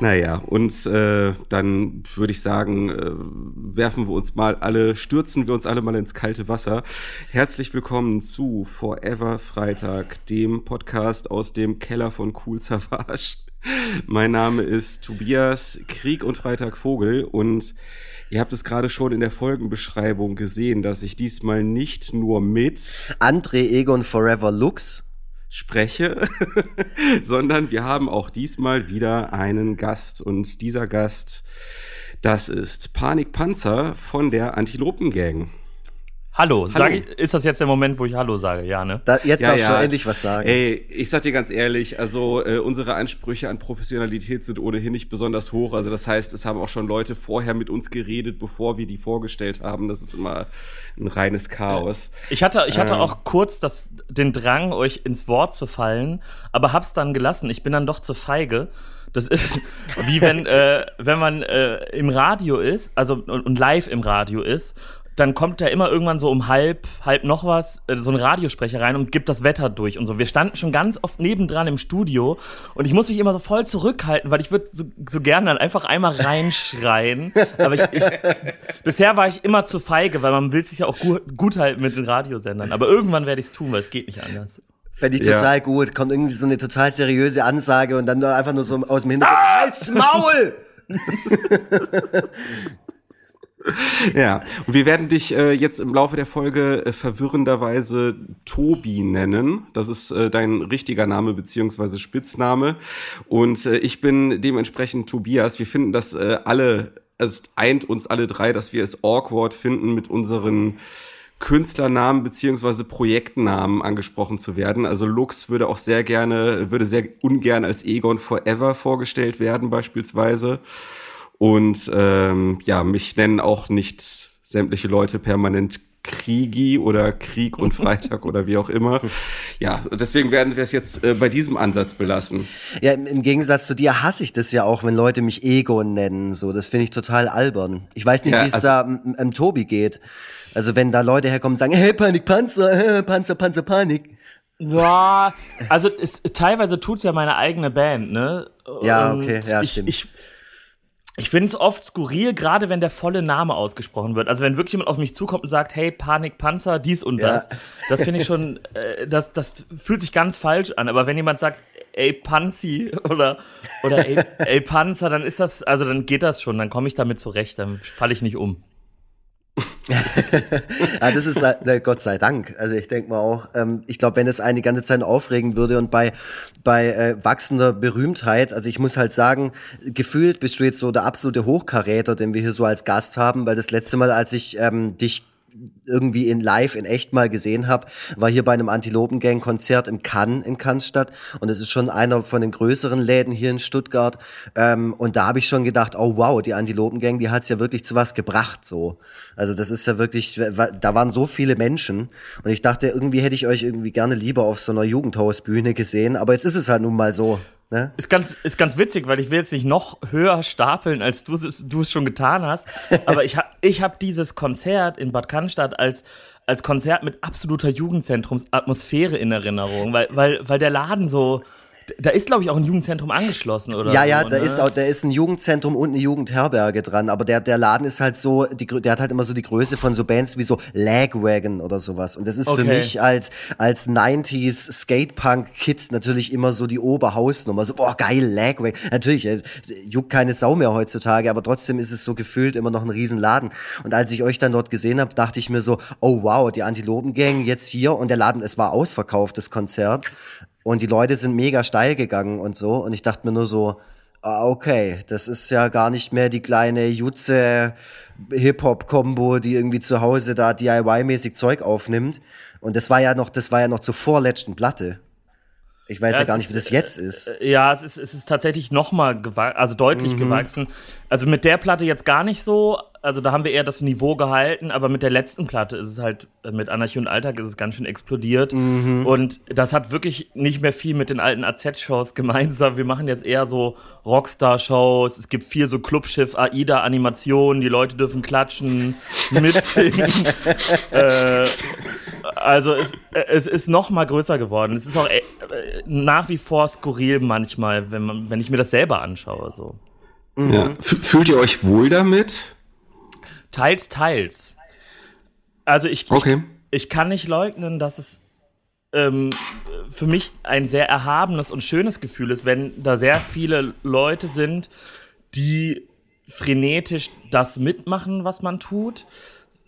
Naja, und äh, dann würde ich sagen, äh, werfen wir uns mal alle, stürzen wir uns alle mal ins kalte Wasser. Herzlich willkommen zu Forever Freitag, dem Podcast aus dem Keller von Cool Savage. Mein Name ist Tobias Krieg und Freitag Vogel und ihr habt es gerade schon in der Folgenbeschreibung gesehen, dass ich diesmal nicht nur mit André Egon Forever Lux spreche, sondern wir haben auch diesmal wieder einen Gast und dieser Gast, das ist Panik Panzer von der Antilopen Gang. Hallo, Hallo. Sag ich, ist das jetzt der Moment, wo ich Hallo sage? Ja, ne? Da, jetzt ja, darfst ja. du endlich was sagen. Ey, ich sag dir ganz ehrlich, also äh, unsere Ansprüche an Professionalität sind ohnehin nicht besonders hoch. Also das heißt, es haben auch schon Leute vorher mit uns geredet, bevor wir die vorgestellt haben. Das ist immer ein reines Chaos. Ich hatte, ich hatte ähm. auch kurz das, den Drang, euch ins Wort zu fallen, aber hab's dann gelassen. Ich bin dann doch zu feige. Das ist wie wenn, äh, wenn man äh, im Radio ist, also und live im Radio ist dann kommt da immer irgendwann so um halb, halb noch was, äh, so ein Radiosprecher rein und gibt das Wetter durch und so. Wir standen schon ganz oft nebendran im Studio und ich muss mich immer so voll zurückhalten, weil ich würde so, so gerne dann einfach einmal reinschreien. Aber ich, ich, bisher war ich immer zu feige, weil man will sich ja auch gut, gut halten mit den Radiosendern. Aber irgendwann werde ich es tun, weil es geht nicht anders. Fände ich total ja. gut. Kommt irgendwie so eine total seriöse Ansage und dann einfach nur so aus dem Hintergrund, ah! Halt's Maul! Ja, und wir werden dich äh, jetzt im Laufe der Folge äh, verwirrenderweise Tobi nennen. Das ist äh, dein richtiger Name beziehungsweise Spitzname. Und äh, ich bin dementsprechend Tobias. Wir finden das äh, alle, es eint uns alle drei, dass wir es awkward finden, mit unseren Künstlernamen beziehungsweise Projektnamen angesprochen zu werden. Also Lux würde auch sehr gerne, würde sehr ungern als Egon Forever vorgestellt werden beispielsweise. Und ähm, ja, mich nennen auch nicht sämtliche Leute permanent Kriegi oder Krieg und Freitag oder wie auch immer. Ja, deswegen werden wir es jetzt äh, bei diesem Ansatz belassen. Ja, im, im, Gegensatz zu dir hasse ich das ja auch, wenn Leute mich Egon nennen. So, das finde ich total albern. Ich weiß nicht, ja, wie es also, da im Tobi geht. Also wenn da Leute herkommen und sagen, hey, Panik, Panzer, äh, Panzer, Panzer, Panik. Ja, also es, teilweise tut's ja meine eigene Band, ne? Ja, okay, ja, ich, stimmt. Ich, ich finde es oft skurril, gerade wenn der volle Name ausgesprochen wird. Also wenn wirklich jemand auf mich zukommt und sagt, hey, Panikpanzer, dies und das, ja. das finde ich schon, äh, das, das fühlt sich ganz falsch an. Aber wenn jemand sagt, ey, Panzi oder, oder ey, ey, Panzer, dann ist das, also dann geht das schon, dann komme ich damit zurecht, dann falle ich nicht um. Ja, das ist äh, Gott sei Dank. Also ich denke mal auch, ähm, ich glaube, wenn es eine ganze Zeit aufregen würde und bei, bei äh, wachsender Berühmtheit, also ich muss halt sagen, gefühlt bist du jetzt so der absolute Hochkaräter, den wir hier so als Gast haben, weil das letzte Mal, als ich ähm, dich irgendwie in live in echt mal gesehen habe, war hier bei einem Antilopengang Konzert im Cannes in Cannstatt und es ist schon einer von den größeren Läden hier in Stuttgart ähm, und da habe ich schon gedacht, oh wow, die Antilopengang, die hat's ja wirklich zu was gebracht so. Also das ist ja wirklich, da waren so viele Menschen und ich dachte, irgendwie hätte ich euch irgendwie gerne lieber auf so einer Jugendhausbühne gesehen, aber jetzt ist es halt nun mal so. Ne? Ist, ganz, ist ganz witzig, weil ich will jetzt nicht noch höher stapeln, als du, du es schon getan hast. Aber ich habe ich hab dieses Konzert in Bad Cannstatt als, als Konzert mit absoluter Jugendzentrumsatmosphäre in Erinnerung, weil, weil, weil der Laden so, da ist, glaube ich, auch ein Jugendzentrum angeschlossen, oder? Ja, ja, so, da ne? ist auch, da ist ein Jugendzentrum und eine Jugendherberge dran. Aber der, der Laden ist halt so, die, der hat halt immer so die Größe von so Bands wie so Lagwagon oder sowas. Und das ist okay. für mich als, als 90s Skatepunk-Kid natürlich immer so die Oberhausnummer. So, boah, geil, Lagwagon. Natürlich, äh, juckt keine Sau mehr heutzutage, aber trotzdem ist es so gefühlt immer noch ein Riesenladen. Und als ich euch dann dort gesehen habe, dachte ich mir so, oh wow, die Antilopengang jetzt hier und der Laden, es war ausverkauft, das Konzert. Und die Leute sind mega steil gegangen und so. Und ich dachte mir nur so, ah, okay, das ist ja gar nicht mehr die kleine Jutze Hip-Hop-Kombo, die irgendwie zu Hause da DIY-mäßig Zeug aufnimmt. Und das war ja noch, das war ja noch zur vorletzten Platte. Ich weiß ja, ja gar nicht, wie das jetzt ist. Äh, ja, es ist, es ist tatsächlich noch mal also deutlich mhm. gewachsen. Also mit der Platte jetzt gar nicht so, also da haben wir eher das Niveau gehalten, aber mit der letzten Platte ist es halt, äh, mit Anarchie und Alltag ist es ganz schön explodiert. Mhm. Und das hat wirklich nicht mehr viel mit den alten AZ-Shows gemeinsam. Wir machen jetzt eher so Rockstar-Shows. Es gibt viel so Clubschiff, AIDA-Animationen, die Leute dürfen klatschen, mitsingen. äh, also es, es ist noch mal größer geworden. Es ist auch äh, nach wie vor skurril manchmal, wenn, man, wenn ich mir das selber anschaue. So. Mhm. Ja. Fühlt ihr euch wohl damit? Teils, teils. Also ich, okay. ich, ich kann nicht leugnen, dass es ähm, für mich ein sehr erhabenes und schönes Gefühl ist, wenn da sehr viele Leute sind, die frenetisch das mitmachen, was man tut.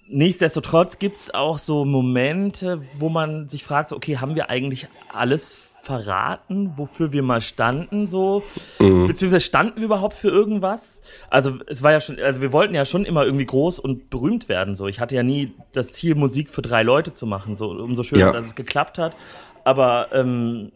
Nichtsdestotrotz gibt es auch so Momente, wo man sich fragt, so, okay, haben wir eigentlich alles verraten, wofür wir mal standen, so, mhm. beziehungsweise standen wir überhaupt für irgendwas? Also es war ja schon, also wir wollten ja schon immer irgendwie groß und berühmt werden, so. Ich hatte ja nie das Ziel, Musik für drei Leute zu machen, so umso schöner, ja. dass es geklappt hat. Aber ähm,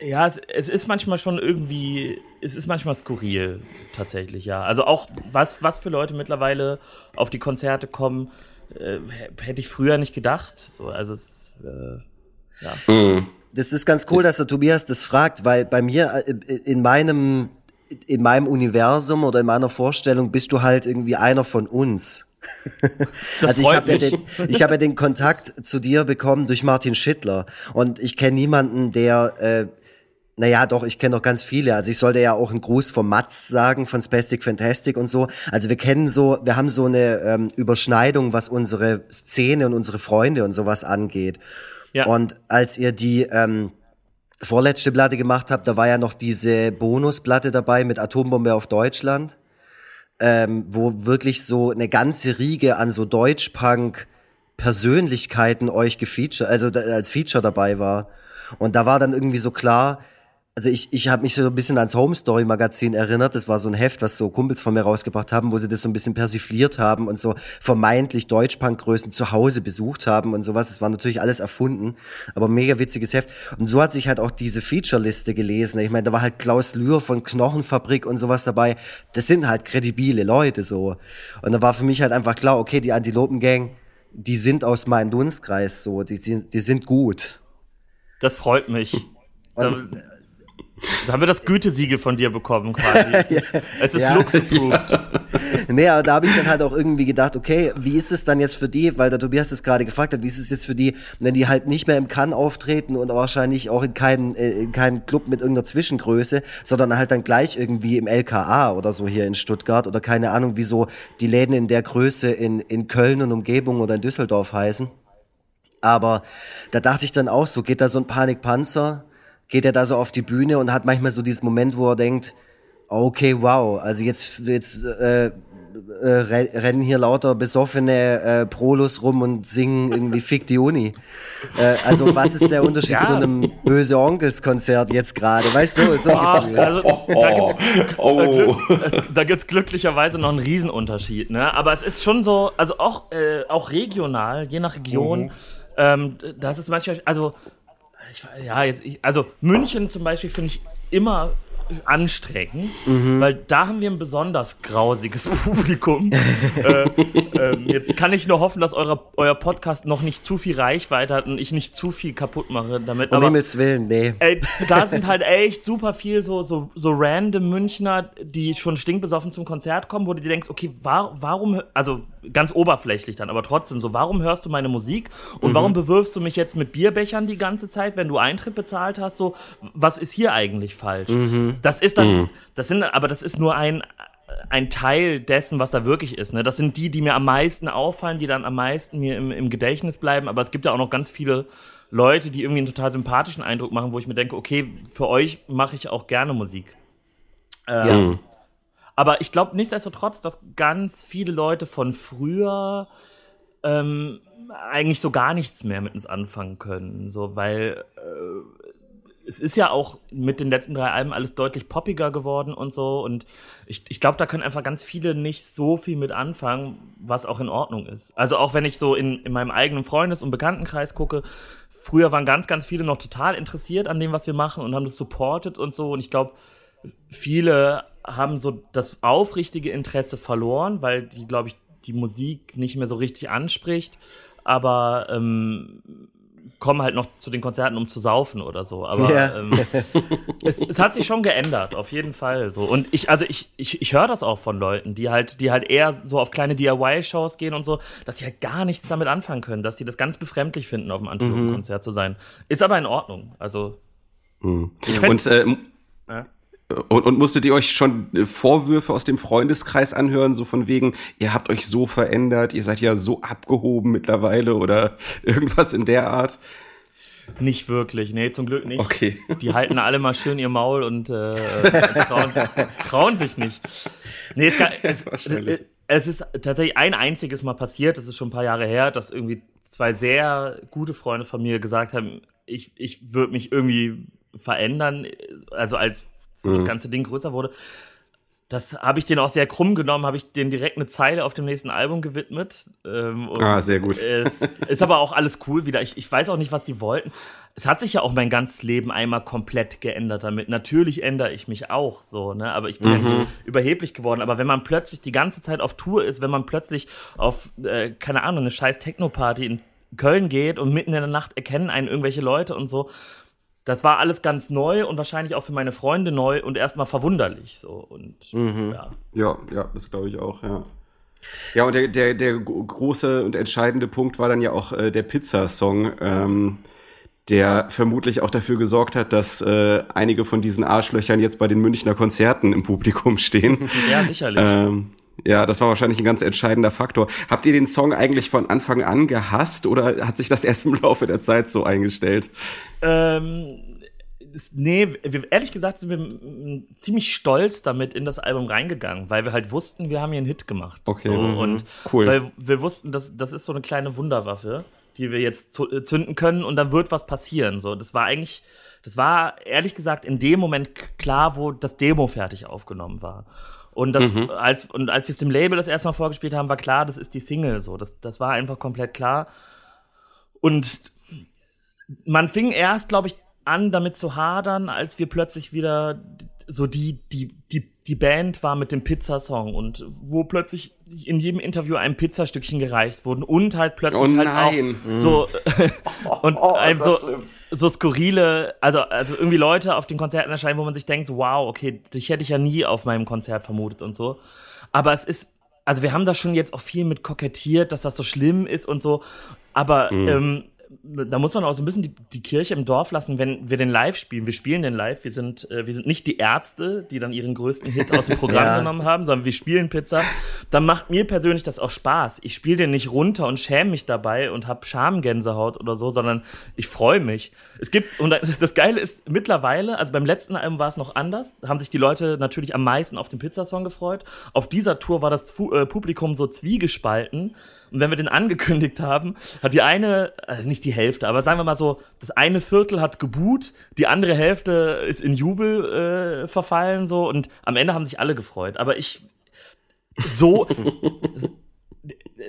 ja, es, es, ist manchmal schon irgendwie, es ist manchmal skurril, tatsächlich, ja. Also auch, was, was für Leute mittlerweile auf die Konzerte kommen, äh, hätte ich früher nicht gedacht. So, also es, äh, ja. Mhm. Das ist ganz cool, dass der Tobias das fragt, weil bei mir äh, in meinem in meinem Universum oder in meiner Vorstellung bist du halt irgendwie einer von uns. Das also ich habe ja, den, ich hab ja den Kontakt zu dir bekommen durch Martin Schittler und ich kenne niemanden, der äh, naja, doch, ich kenne noch ganz viele. Also ich sollte ja auch einen Gruß vom Mats sagen, von Spastic Fantastic und so. Also wir kennen so, wir haben so eine ähm, Überschneidung, was unsere Szene und unsere Freunde und sowas angeht. Ja. Und als ihr die ähm, vorletzte Platte gemacht habt, da war ja noch diese Bonusplatte dabei mit Atombombe auf Deutschland, ähm, wo wirklich so eine ganze Riege an so Deutschpunk Persönlichkeiten euch gefeatured, also als Feature dabei war. Und da war dann irgendwie so klar, also ich, ich habe mich so ein bisschen ans Home Story Magazin erinnert. Das war so ein Heft, was so Kumpels von mir rausgebracht haben, wo sie das so ein bisschen persifliert haben und so vermeintlich Deutschpunk-Größen zu Hause besucht haben und sowas. Das war natürlich alles erfunden, aber mega witziges Heft. Und so hat sich halt auch diese Feature-Liste gelesen. Ich meine, da war halt Klaus Lühr von Knochenfabrik und sowas dabei. Das sind halt kredibile Leute so. Und da war für mich halt einfach klar, okay, die Antilopen-Gang, die sind aus meinem Dunstkreis so, die, die, die sind gut. Das freut mich. Und, da haben wir das Gütesiegel von dir bekommen quasi. Es ist, es ist ja. looks-approved. nee, aber da habe ich dann halt auch irgendwie gedacht, okay, wie ist es dann jetzt für die, weil der Tobias es gerade gefragt hat, wie ist es jetzt für die, wenn die halt nicht mehr im Cannes auftreten und wahrscheinlich auch in keinen, äh, in keinen Club mit irgendeiner Zwischengröße, sondern halt dann gleich irgendwie im LKA oder so hier in Stuttgart oder keine Ahnung, wie so die Läden in der Größe in, in Köln und Umgebung oder in Düsseldorf heißen. Aber da dachte ich dann auch so, geht da so ein Panikpanzer geht er da so auf die Bühne und hat manchmal so dieses Moment, wo er denkt, okay, wow, also jetzt, jetzt äh, äh, rennen hier lauter besoffene äh, Prolos rum und singen irgendwie Fick die Uni. Äh, also was ist der Unterschied ja. zu einem Böse Onkels Konzert jetzt gerade? Weißt du, so Ach, also, da gibt's, oh. da gibt's glücklicherweise noch einen Riesenunterschied. Ne? Aber es ist schon so, also auch, äh, auch regional, je nach Region, mhm. ähm, das ist manchmal, also ich, ja, jetzt, ich, also München zum Beispiel finde ich immer anstrengend, mhm. weil da haben wir ein besonders grausiges Publikum. äh, äh, jetzt kann ich nur hoffen, dass eure, euer Podcast noch nicht zu viel Reichweite hat und ich nicht zu viel kaputt mache damit. Um Himmels Willen, nee. Ey, da sind halt echt super viel so, so, so random Münchner, die schon stinkbesoffen zum Konzert kommen, wo du dir denkst, okay, war, warum, also ganz oberflächlich dann, aber trotzdem so, warum hörst du meine Musik und mhm. warum bewirfst du mich jetzt mit Bierbechern die ganze Zeit, wenn du Eintritt bezahlt hast? So, was ist hier eigentlich falsch? Mhm. Das ist dann, mhm. das sind, aber das ist nur ein, ein Teil dessen, was da wirklich ist. Ne? Das sind die, die mir am meisten auffallen, die dann am meisten mir im, im Gedächtnis bleiben. Aber es gibt ja auch noch ganz viele Leute, die irgendwie einen total sympathischen Eindruck machen, wo ich mir denke, okay, für euch mache ich auch gerne Musik. Ähm, ja. Aber ich glaube nichtsdestotrotz, dass ganz viele Leute von früher ähm, eigentlich so gar nichts mehr mit uns anfangen können. So, weil äh, es ist ja auch mit den letzten drei Alben alles deutlich poppiger geworden und so. Und ich, ich glaube, da können einfach ganz viele nicht so viel mit anfangen, was auch in Ordnung ist. Also auch wenn ich so in, in meinem eigenen Freundes- und Bekanntenkreis gucke, früher waren ganz, ganz viele noch total interessiert an dem, was wir machen und haben das supported und so. Und ich glaube, viele haben so das aufrichtige Interesse verloren, weil die, glaube ich, die Musik nicht mehr so richtig anspricht. Aber ähm, kommen halt noch zu den Konzerten, um zu saufen oder so. Aber ja. ähm, es, es, hat sich schon geändert, auf jeden Fall. So. Und ich, also ich, ich, ich höre das auch von Leuten, die halt, die halt eher so auf kleine DIY-Shows gehen und so, dass sie halt gar nichts damit anfangen können, dass sie das ganz befremdlich finden, auf einem Antilopen-Konzert mhm. zu sein. Ist aber in Ordnung. Also mhm. ich und äh, ja. Und, und musstet ihr euch schon Vorwürfe aus dem Freundeskreis anhören, so von wegen, ihr habt euch so verändert, ihr seid ja so abgehoben mittlerweile oder irgendwas in der Art? Nicht wirklich, nee, zum Glück nicht. Okay. Die halten alle mal schön ihr Maul und äh, trauen, trauen sich nicht. Nee, es, es, es, ist tatsächlich ein einziges Mal passiert, das ist schon ein paar Jahre her, dass irgendwie zwei sehr gute Freunde von mir gesagt haben, ich, ich würde mich irgendwie verändern, also als so mhm. das ganze Ding größer wurde das habe ich denen auch sehr krumm genommen, habe ich denen direkt eine Zeile auf dem nächsten Album gewidmet. Ähm, ah, sehr gut. Äh, ist aber auch alles cool wieder. Ich, ich weiß auch nicht, was die wollten. Es hat sich ja auch mein ganzes Leben einmal komplett geändert damit. Natürlich ändere ich mich auch so, ne? Aber ich bin mhm. ja nicht überheblich geworden. Aber wenn man plötzlich die ganze Zeit auf Tour ist, wenn man plötzlich auf, äh, keine Ahnung, eine scheiß Techno-Party in Köln geht und mitten in der Nacht erkennen einen irgendwelche Leute und so das war alles ganz neu und wahrscheinlich auch für meine Freunde neu und erstmal verwunderlich. So und mhm. ja. ja, ja, das glaube ich auch, ja. Ja, und der, der, der große und entscheidende Punkt war dann ja auch äh, der Pizza-Song, ähm, der vermutlich auch dafür gesorgt hat, dass äh, einige von diesen Arschlöchern jetzt bei den Münchner Konzerten im Publikum stehen. Ja, sicherlich. Ähm, ja, das war wahrscheinlich ein ganz entscheidender Faktor. Habt ihr den Song eigentlich von Anfang an gehasst oder hat sich das erst im Laufe der Zeit so eingestellt? Ähm, nee, wir, ehrlich gesagt sind wir ziemlich stolz damit in das Album reingegangen, weil wir halt wussten, wir haben hier einen Hit gemacht. Okay. So, mhm. Und cool. weil wir wussten, dass das ist so eine kleine Wunderwaffe, die wir jetzt äh, zünden können und dann wird was passieren. So, das war eigentlich, das war ehrlich gesagt in dem Moment klar, wo das Demo fertig aufgenommen war. Und, das, mhm. als, und als wir es dem Label das erste Mal vorgespielt haben, war klar, das ist die Single. So, das, das war einfach komplett klar. Und man fing erst, glaube ich, an, damit zu hadern, als wir plötzlich wieder so die, die, die, die Band war mit dem Pizzasong und wo plötzlich in jedem Interview ein Pizzastückchen gereicht wurden und halt plötzlich oh halt auch so und oh, so, so skurrile, also, also irgendwie Leute auf den Konzerten erscheinen, wo man sich denkt, wow, okay, dich hätte ich ja nie auf meinem Konzert vermutet und so. Aber es ist, also wir haben da schon jetzt auch viel mit kokettiert, dass das so schlimm ist und so. Aber mhm. ähm, da muss man auch so ein bisschen die, die, Kirche im Dorf lassen, wenn wir den live spielen. Wir spielen den live. Wir sind, äh, wir sind nicht die Ärzte, die dann ihren größten Hit aus dem Programm ja. genommen haben, sondern wir spielen Pizza. Dann macht mir persönlich das auch Spaß. Ich spiele den nicht runter und schäme mich dabei und habe Schamgänsehaut oder so, sondern ich freue mich. Es gibt, und das Geile ist mittlerweile, also beim letzten Album war es noch anders, da haben sich die Leute natürlich am meisten auf den Pizzasong gefreut. Auf dieser Tour war das äh, Publikum so zwiegespalten und wenn wir den angekündigt haben, hat die eine, also nicht die Hälfte, aber sagen wir mal so, das eine Viertel hat geboot, die andere Hälfte ist in Jubel äh, verfallen so und am Ende haben sich alle gefreut. Aber ich so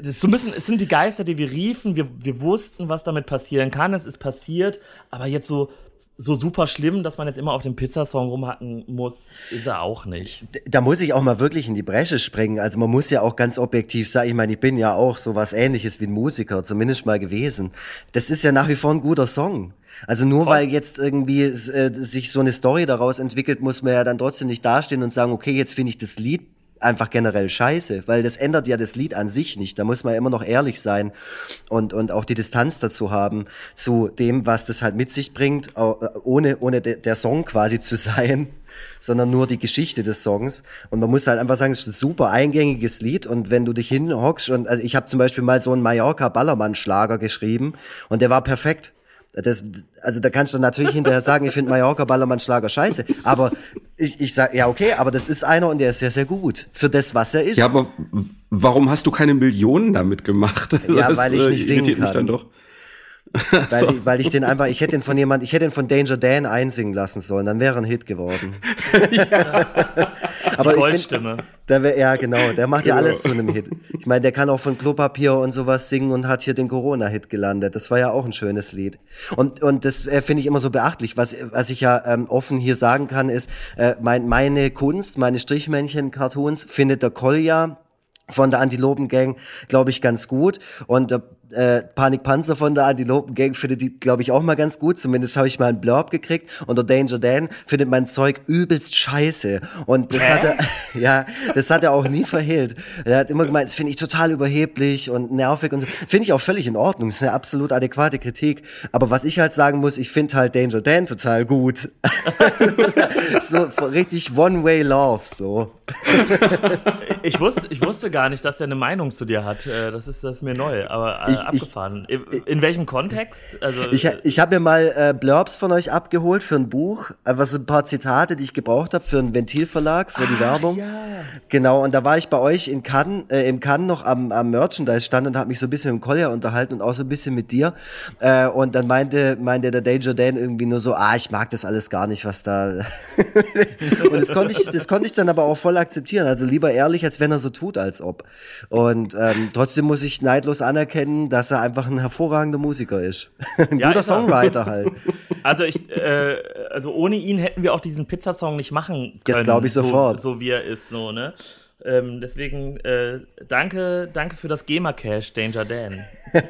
das so ein bisschen, es sind die Geister, die wir riefen. Wir, wir wussten, was damit passieren kann. Es ist passiert, aber jetzt so, so super schlimm, dass man jetzt immer auf dem Pizzasong rumhacken muss, ist er auch nicht. Da muss ich auch mal wirklich in die Bresche springen. Also man muss ja auch ganz objektiv sagen, ich meine, ich bin ja auch so was ähnliches wie ein Musiker, zumindest mal gewesen. Das ist ja nach wie vor ein guter Song. Also nur weil jetzt irgendwie äh, sich so eine Story daraus entwickelt, muss man ja dann trotzdem nicht dastehen und sagen, okay, jetzt finde ich das Lied einfach generell scheiße, weil das ändert ja das Lied an sich nicht. Da muss man immer noch ehrlich sein und, und auch die Distanz dazu haben zu dem, was das halt mit sich bringt, äh, ohne, ohne der Song quasi zu sein, sondern nur die Geschichte des Songs. Und man muss halt einfach sagen, es ist ein super eingängiges Lied und wenn du dich hinhockst und also ich habe zum Beispiel mal so einen Mallorca Ballermann Schlager geschrieben und der war perfekt. Das, also da kannst du natürlich hinterher sagen, ich finde Mallorca Ballermann Schlager scheiße. Aber ich, ich sag, ja, okay, aber das ist einer und der ist sehr, sehr gut. Für das, was er ist. Ja, aber warum hast du keine Millionen damit gemacht? Ja, das, weil ich nicht singen kann. Mich dann doch. Weil, so. ich, weil ich den einfach, ich hätte den von jemand, ich hätte den von Danger Dan einsingen lassen sollen, dann wäre ein Hit geworden. ja. Aber Die Goldstimme. Find, der wär, ja, genau, der macht ja alles zu einem Hit. Ich meine, der kann auch von Klopapier und sowas singen und hat hier den Corona-Hit gelandet. Das war ja auch ein schönes Lied. Und, und das äh, finde ich immer so beachtlich. Was, was ich ja ähm, offen hier sagen kann, ist, äh, mein, meine Kunst, meine Strichmännchen-Cartoons findet der Kolja von der Antilopen Gang, glaube ich, ganz gut. Und da äh, Panikpanzer von der Antilopen-Gang findet die, glaube ich, auch mal ganz gut. Zumindest habe ich mal einen Blurb gekriegt. Und der Danger Dan findet mein Zeug übelst scheiße. Und das Hä? hat er, ja, das hat er auch nie verhehlt. Er hat immer gemeint, das finde ich total überheblich und nervig und so. Finde ich auch völlig in Ordnung. Das ist eine absolut adäquate Kritik. Aber was ich halt sagen muss, ich finde halt Danger Dan total gut. so richtig One-Way-Love, so. ich wusste, ich wusste gar nicht, dass er eine Meinung zu dir hat. Äh, das ist, das ist mir neu. Aber äh, ich, abgefahren. Ich, in welchem Kontext? Also, ich ich habe mir mal äh, Blurbs von euch abgeholt für ein Buch, einfach so ein paar Zitate, die ich gebraucht habe für einen Ventilverlag, für die Werbung. Ja. Genau, und da war ich bei euch in Cannes, äh, im Cannes noch am, am Merchandise-Stand und habe mich so ein bisschen mit Collier unterhalten und auch so ein bisschen mit dir. Äh, und dann meinte, meinte der Danger Dan irgendwie nur so, ah, ich mag das alles gar nicht, was da. und das konnte ich, das konnte ich dann aber auch voll akzeptieren. Also lieber ehrlich, als wenn er so tut, als ob. Und ähm, trotzdem muss ich neidlos anerkennen, dass er einfach ein hervorragender Musiker ist. ein ja, guter Songwriter halt. Also ich, äh, also ohne ihn hätten wir auch diesen Pizzasong nicht machen können. Das glaube ich sofort. So, so wie er ist, so, ne? Ähm, deswegen äh, danke, danke für das GEMA Cash, Danger Dan.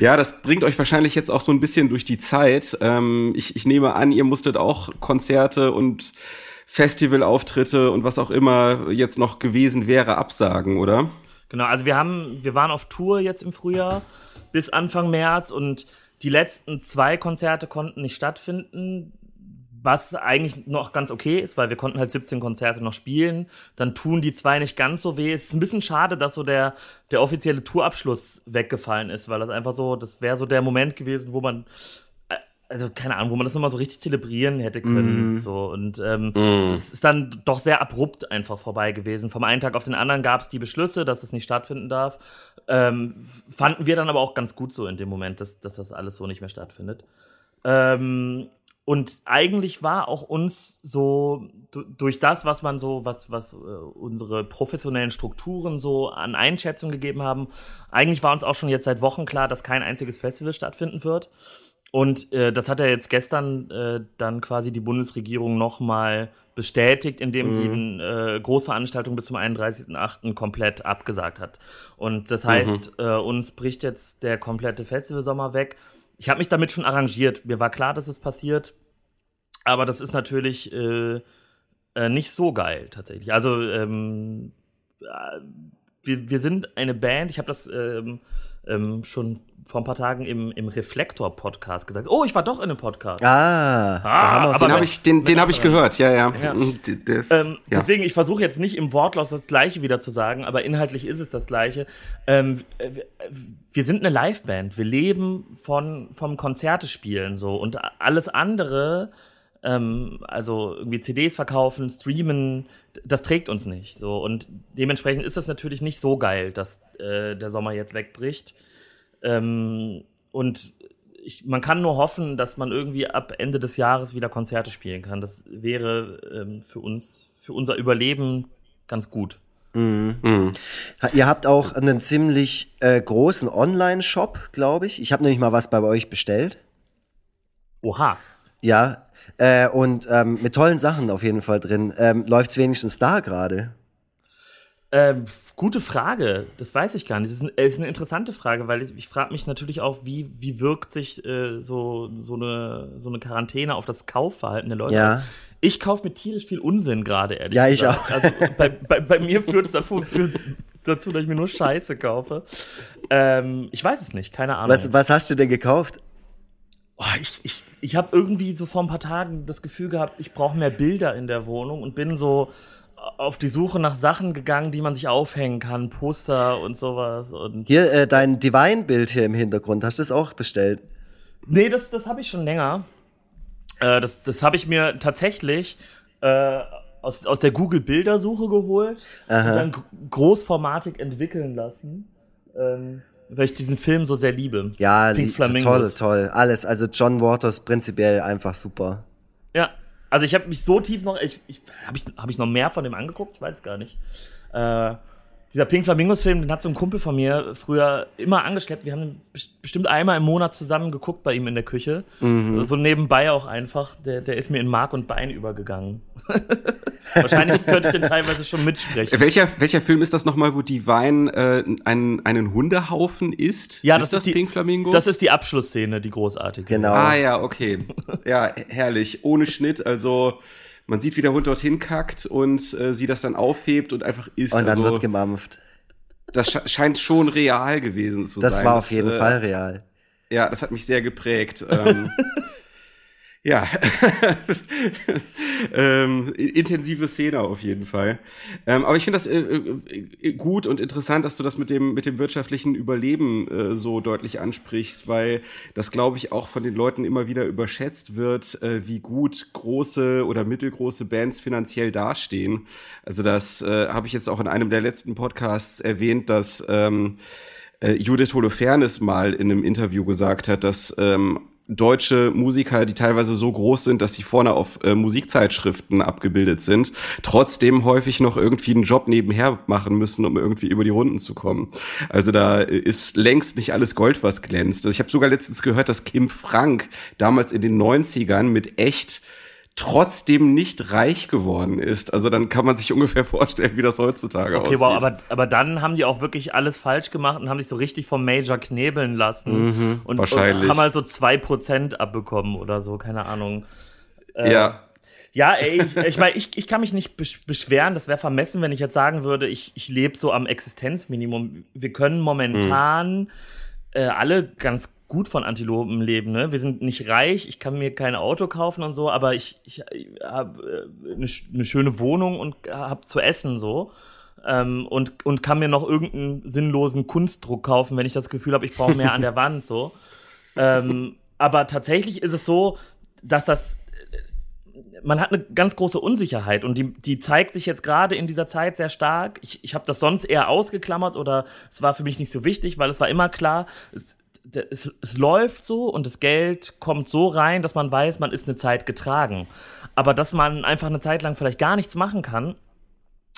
ja, das bringt euch wahrscheinlich jetzt auch so ein bisschen durch die Zeit. Ähm, ich, ich nehme an, ihr musstet auch Konzerte und Festivalauftritte und was auch immer jetzt noch gewesen wäre, absagen, oder? Genau, also wir haben, wir waren auf Tour jetzt im Frühjahr bis Anfang März und die letzten zwei Konzerte konnten nicht stattfinden, was eigentlich noch ganz okay ist, weil wir konnten halt 17 Konzerte noch spielen. Dann tun die zwei nicht ganz so weh. Es ist ein bisschen schade, dass so der, der offizielle Tourabschluss weggefallen ist, weil das einfach so, das wäre so der Moment gewesen, wo man also keine Ahnung, wo man das nochmal so richtig zelebrieren hätte können. Mm. So. Und ähm, mm. das ist dann doch sehr abrupt einfach vorbei gewesen. Vom einen Tag auf den anderen gab es die Beschlüsse, dass es nicht stattfinden darf. Ähm, fanden wir dann aber auch ganz gut so in dem Moment, dass, dass das alles so nicht mehr stattfindet. Ähm, und eigentlich war auch uns so durch das, was man so, was, was äh, unsere professionellen Strukturen so an Einschätzung gegeben haben, eigentlich war uns auch schon jetzt seit Wochen klar, dass kein einziges Festival stattfinden wird. Und äh, das hat ja jetzt gestern äh, dann quasi die Bundesregierung nochmal bestätigt, indem mhm. sie eine äh, Großveranstaltung bis zum 31.08. komplett abgesagt hat. Und das heißt, mhm. äh, uns bricht jetzt der komplette Festivalsommer weg. Ich habe mich damit schon arrangiert. Mir war klar, dass es passiert. Aber das ist natürlich äh, äh, nicht so geil tatsächlich. Also ähm, äh, wir, wir sind eine Band, ich habe das ähm, ähm, schon vor ein paar Tagen im, im Reflektor-Podcast gesagt. Oh, ich war doch in einem Podcast. Ah, ah aber den habe ich, den, den hab ich gehört, ja, ja. ja. Das, ähm, ja. Deswegen, ich versuche jetzt nicht im Wortlaut das Gleiche wieder zu sagen, aber inhaltlich ist es das Gleiche. Ähm, wir sind eine Liveband. Wir leben von, vom Konzerte spielen so und alles andere ähm, also irgendwie CDs verkaufen, streamen, das trägt uns nicht. So. Und dementsprechend ist es natürlich nicht so geil, dass äh, der Sommer jetzt wegbricht. Ähm, und ich, man kann nur hoffen, dass man irgendwie ab Ende des Jahres wieder Konzerte spielen kann. Das wäre ähm, für uns, für unser Überleben ganz gut. Mhm. Mhm. Ihr habt auch einen ziemlich äh, großen Online-Shop, glaube ich. Ich habe nämlich mal was bei euch bestellt. Oha. Ja, äh, und ähm, mit tollen Sachen auf jeden Fall drin. Ähm, Läuft es wenigstens da gerade? Ähm, gute Frage. Das weiß ich gar nicht. Das ist, ein, ist eine interessante Frage, weil ich, ich frage mich natürlich auch, wie, wie wirkt sich äh, so, so, eine, so eine Quarantäne auf das Kaufverhalten der Leute ja. Ich kaufe mir tierisch viel Unsinn gerade, ehrlich Ja, ich gesagt. auch. Also bei, bei, bei mir führt es dazu, führt dazu, dass ich mir nur Scheiße kaufe. Ähm, ich weiß es nicht, keine Ahnung. Was, was hast du denn gekauft? Oh, ich ich, ich habe irgendwie so vor ein paar Tagen das Gefühl gehabt, ich brauche mehr Bilder in der Wohnung und bin so auf die Suche nach Sachen gegangen, die man sich aufhängen kann, Poster und sowas. Und hier, äh, dein Divine-Bild hier im Hintergrund, hast du das auch bestellt? Nee, das, das habe ich schon länger. Äh, das das habe ich mir tatsächlich äh, aus, aus der Google-Bildersuche geholt Aha. und dann großformatig entwickeln lassen. Ähm, weil ich diesen Film so sehr liebe. Ja, Pink toll, toll. Alles. Also John Waters prinzipiell einfach super. Ja, also ich habe mich so tief noch, ich, ich habe ich, hab ich noch mehr von dem angeguckt, ich weiß gar nicht. Äh, dieser Pink Flamingos-Film, den hat so ein Kumpel von mir früher immer angeschleppt. Wir haben bestimmt einmal im Monat zusammen geguckt bei ihm in der Küche. Mhm. So nebenbei auch einfach. Der, der ist mir in Mark und Bein übergegangen. Wahrscheinlich könnte ich den teilweise schon mitsprechen. Welcher, welcher Film ist das nochmal, wo die Wein äh, einen, einen Hundehaufen isst? Ja, das ist das, die, Pink Flamingos? Das ist die Abschlussszene, die großartige. Genau. Ah ja, okay. Ja, herrlich. Ohne Schnitt, also man sieht, wie der Hund dorthin kackt und äh, sie das dann aufhebt und einfach isst. Und dann also, wird gemampft. Das scheint schon real gewesen zu das sein. Das war auf jeden äh, Fall real. Ja, das hat mich sehr geprägt. ähm, Ja, ähm, intensive Szene auf jeden Fall. Ähm, aber ich finde das äh, äh, gut und interessant, dass du das mit dem, mit dem wirtschaftlichen Überleben äh, so deutlich ansprichst, weil das, glaube ich, auch von den Leuten immer wieder überschätzt wird, äh, wie gut große oder mittelgroße Bands finanziell dastehen. Also das äh, habe ich jetzt auch in einem der letzten Podcasts erwähnt, dass ähm, äh, Judith Holofernes mal in einem Interview gesagt hat, dass ähm, deutsche Musiker, die teilweise so groß sind, dass sie vorne auf äh, Musikzeitschriften abgebildet sind, trotzdem häufig noch irgendwie einen Job nebenher machen müssen, um irgendwie über die Runden zu kommen. Also da ist längst nicht alles Gold, was glänzt. Also ich habe sogar letztens gehört, dass Kim Frank damals in den 90ern mit echt trotzdem nicht reich geworden ist. Also dann kann man sich ungefähr vorstellen, wie das heutzutage okay, aussieht. Okay, wow, aber, aber dann haben die auch wirklich alles falsch gemacht und haben sich so richtig vom Major knebeln lassen. Mhm, und, wahrscheinlich. und haben halt so zwei Prozent abbekommen oder so, keine Ahnung. Äh, ja. Ja, ey, ich, ich meine, ich, ich kann mich nicht beschweren. Das wäre vermessen, wenn ich jetzt sagen würde, ich, ich lebe so am Existenzminimum. Wir können momentan mhm. äh, alle ganz gut von Antilopen leben. Ne? Wir sind nicht reich, ich kann mir kein Auto kaufen und so, aber ich, ich, ich habe äh, eine, eine schöne Wohnung und habe zu essen so. Ähm, und, und kann mir noch irgendeinen sinnlosen Kunstdruck kaufen, wenn ich das Gefühl habe, ich brauche mehr an der Wand so. Ähm, aber tatsächlich ist es so, dass das man hat eine ganz große Unsicherheit und die, die zeigt sich jetzt gerade in dieser Zeit sehr stark. Ich, ich habe das sonst eher ausgeklammert oder es war für mich nicht so wichtig, weil es war immer klar, es, es, es läuft so und das Geld kommt so rein, dass man weiß, man ist eine Zeit getragen. Aber dass man einfach eine Zeit lang vielleicht gar nichts machen kann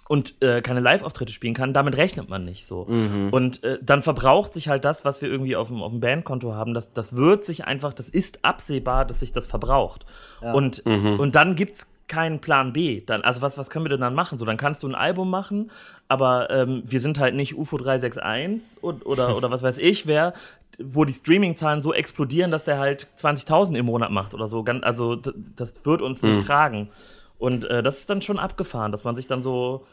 und äh, keine Live-Auftritte spielen kann, damit rechnet man nicht so. Mhm. Und äh, dann verbraucht sich halt das, was wir irgendwie auf dem, auf dem Bandkonto haben. Das, das wird sich einfach, das ist absehbar, dass sich das verbraucht. Ja. Und, mhm. und dann gibt's keinen Plan B. Dann, also was, was können wir denn dann machen? So, dann kannst du ein Album machen, aber ähm, wir sind halt nicht UFO 361 und, oder, oder was weiß ich wer, wo die Streaming-Zahlen so explodieren, dass der halt 20.000 im Monat macht oder so. Also das wird uns nicht mhm. tragen. Und äh, das ist dann schon abgefahren, dass man sich dann so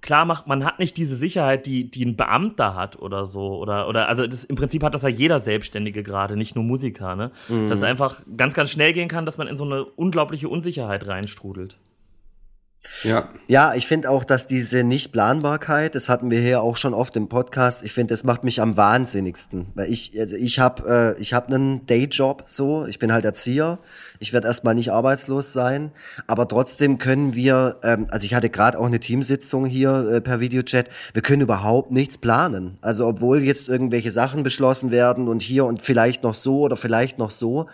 klar macht, man hat nicht diese Sicherheit, die, die ein Beamter hat oder so. Oder, oder also das, im Prinzip hat das ja jeder Selbstständige gerade, nicht nur Musiker, ne? Mhm. Dass es einfach ganz, ganz schnell gehen kann, dass man in so eine unglaubliche Unsicherheit reinstrudelt. Ja. Ja, ich finde auch, dass diese Nichtplanbarkeit, das hatten wir hier auch schon oft im Podcast, ich finde, das macht mich am wahnsinnigsten. Weil ich, also ich habe äh, ich hab einen Dayjob so, ich bin halt Erzieher, ich werde erstmal nicht arbeitslos sein, aber trotzdem können wir, ähm, also ich hatte gerade auch eine Teamsitzung hier äh, per Videochat, wir können überhaupt nichts planen. Also obwohl jetzt irgendwelche Sachen beschlossen werden und hier und vielleicht noch so oder vielleicht noch so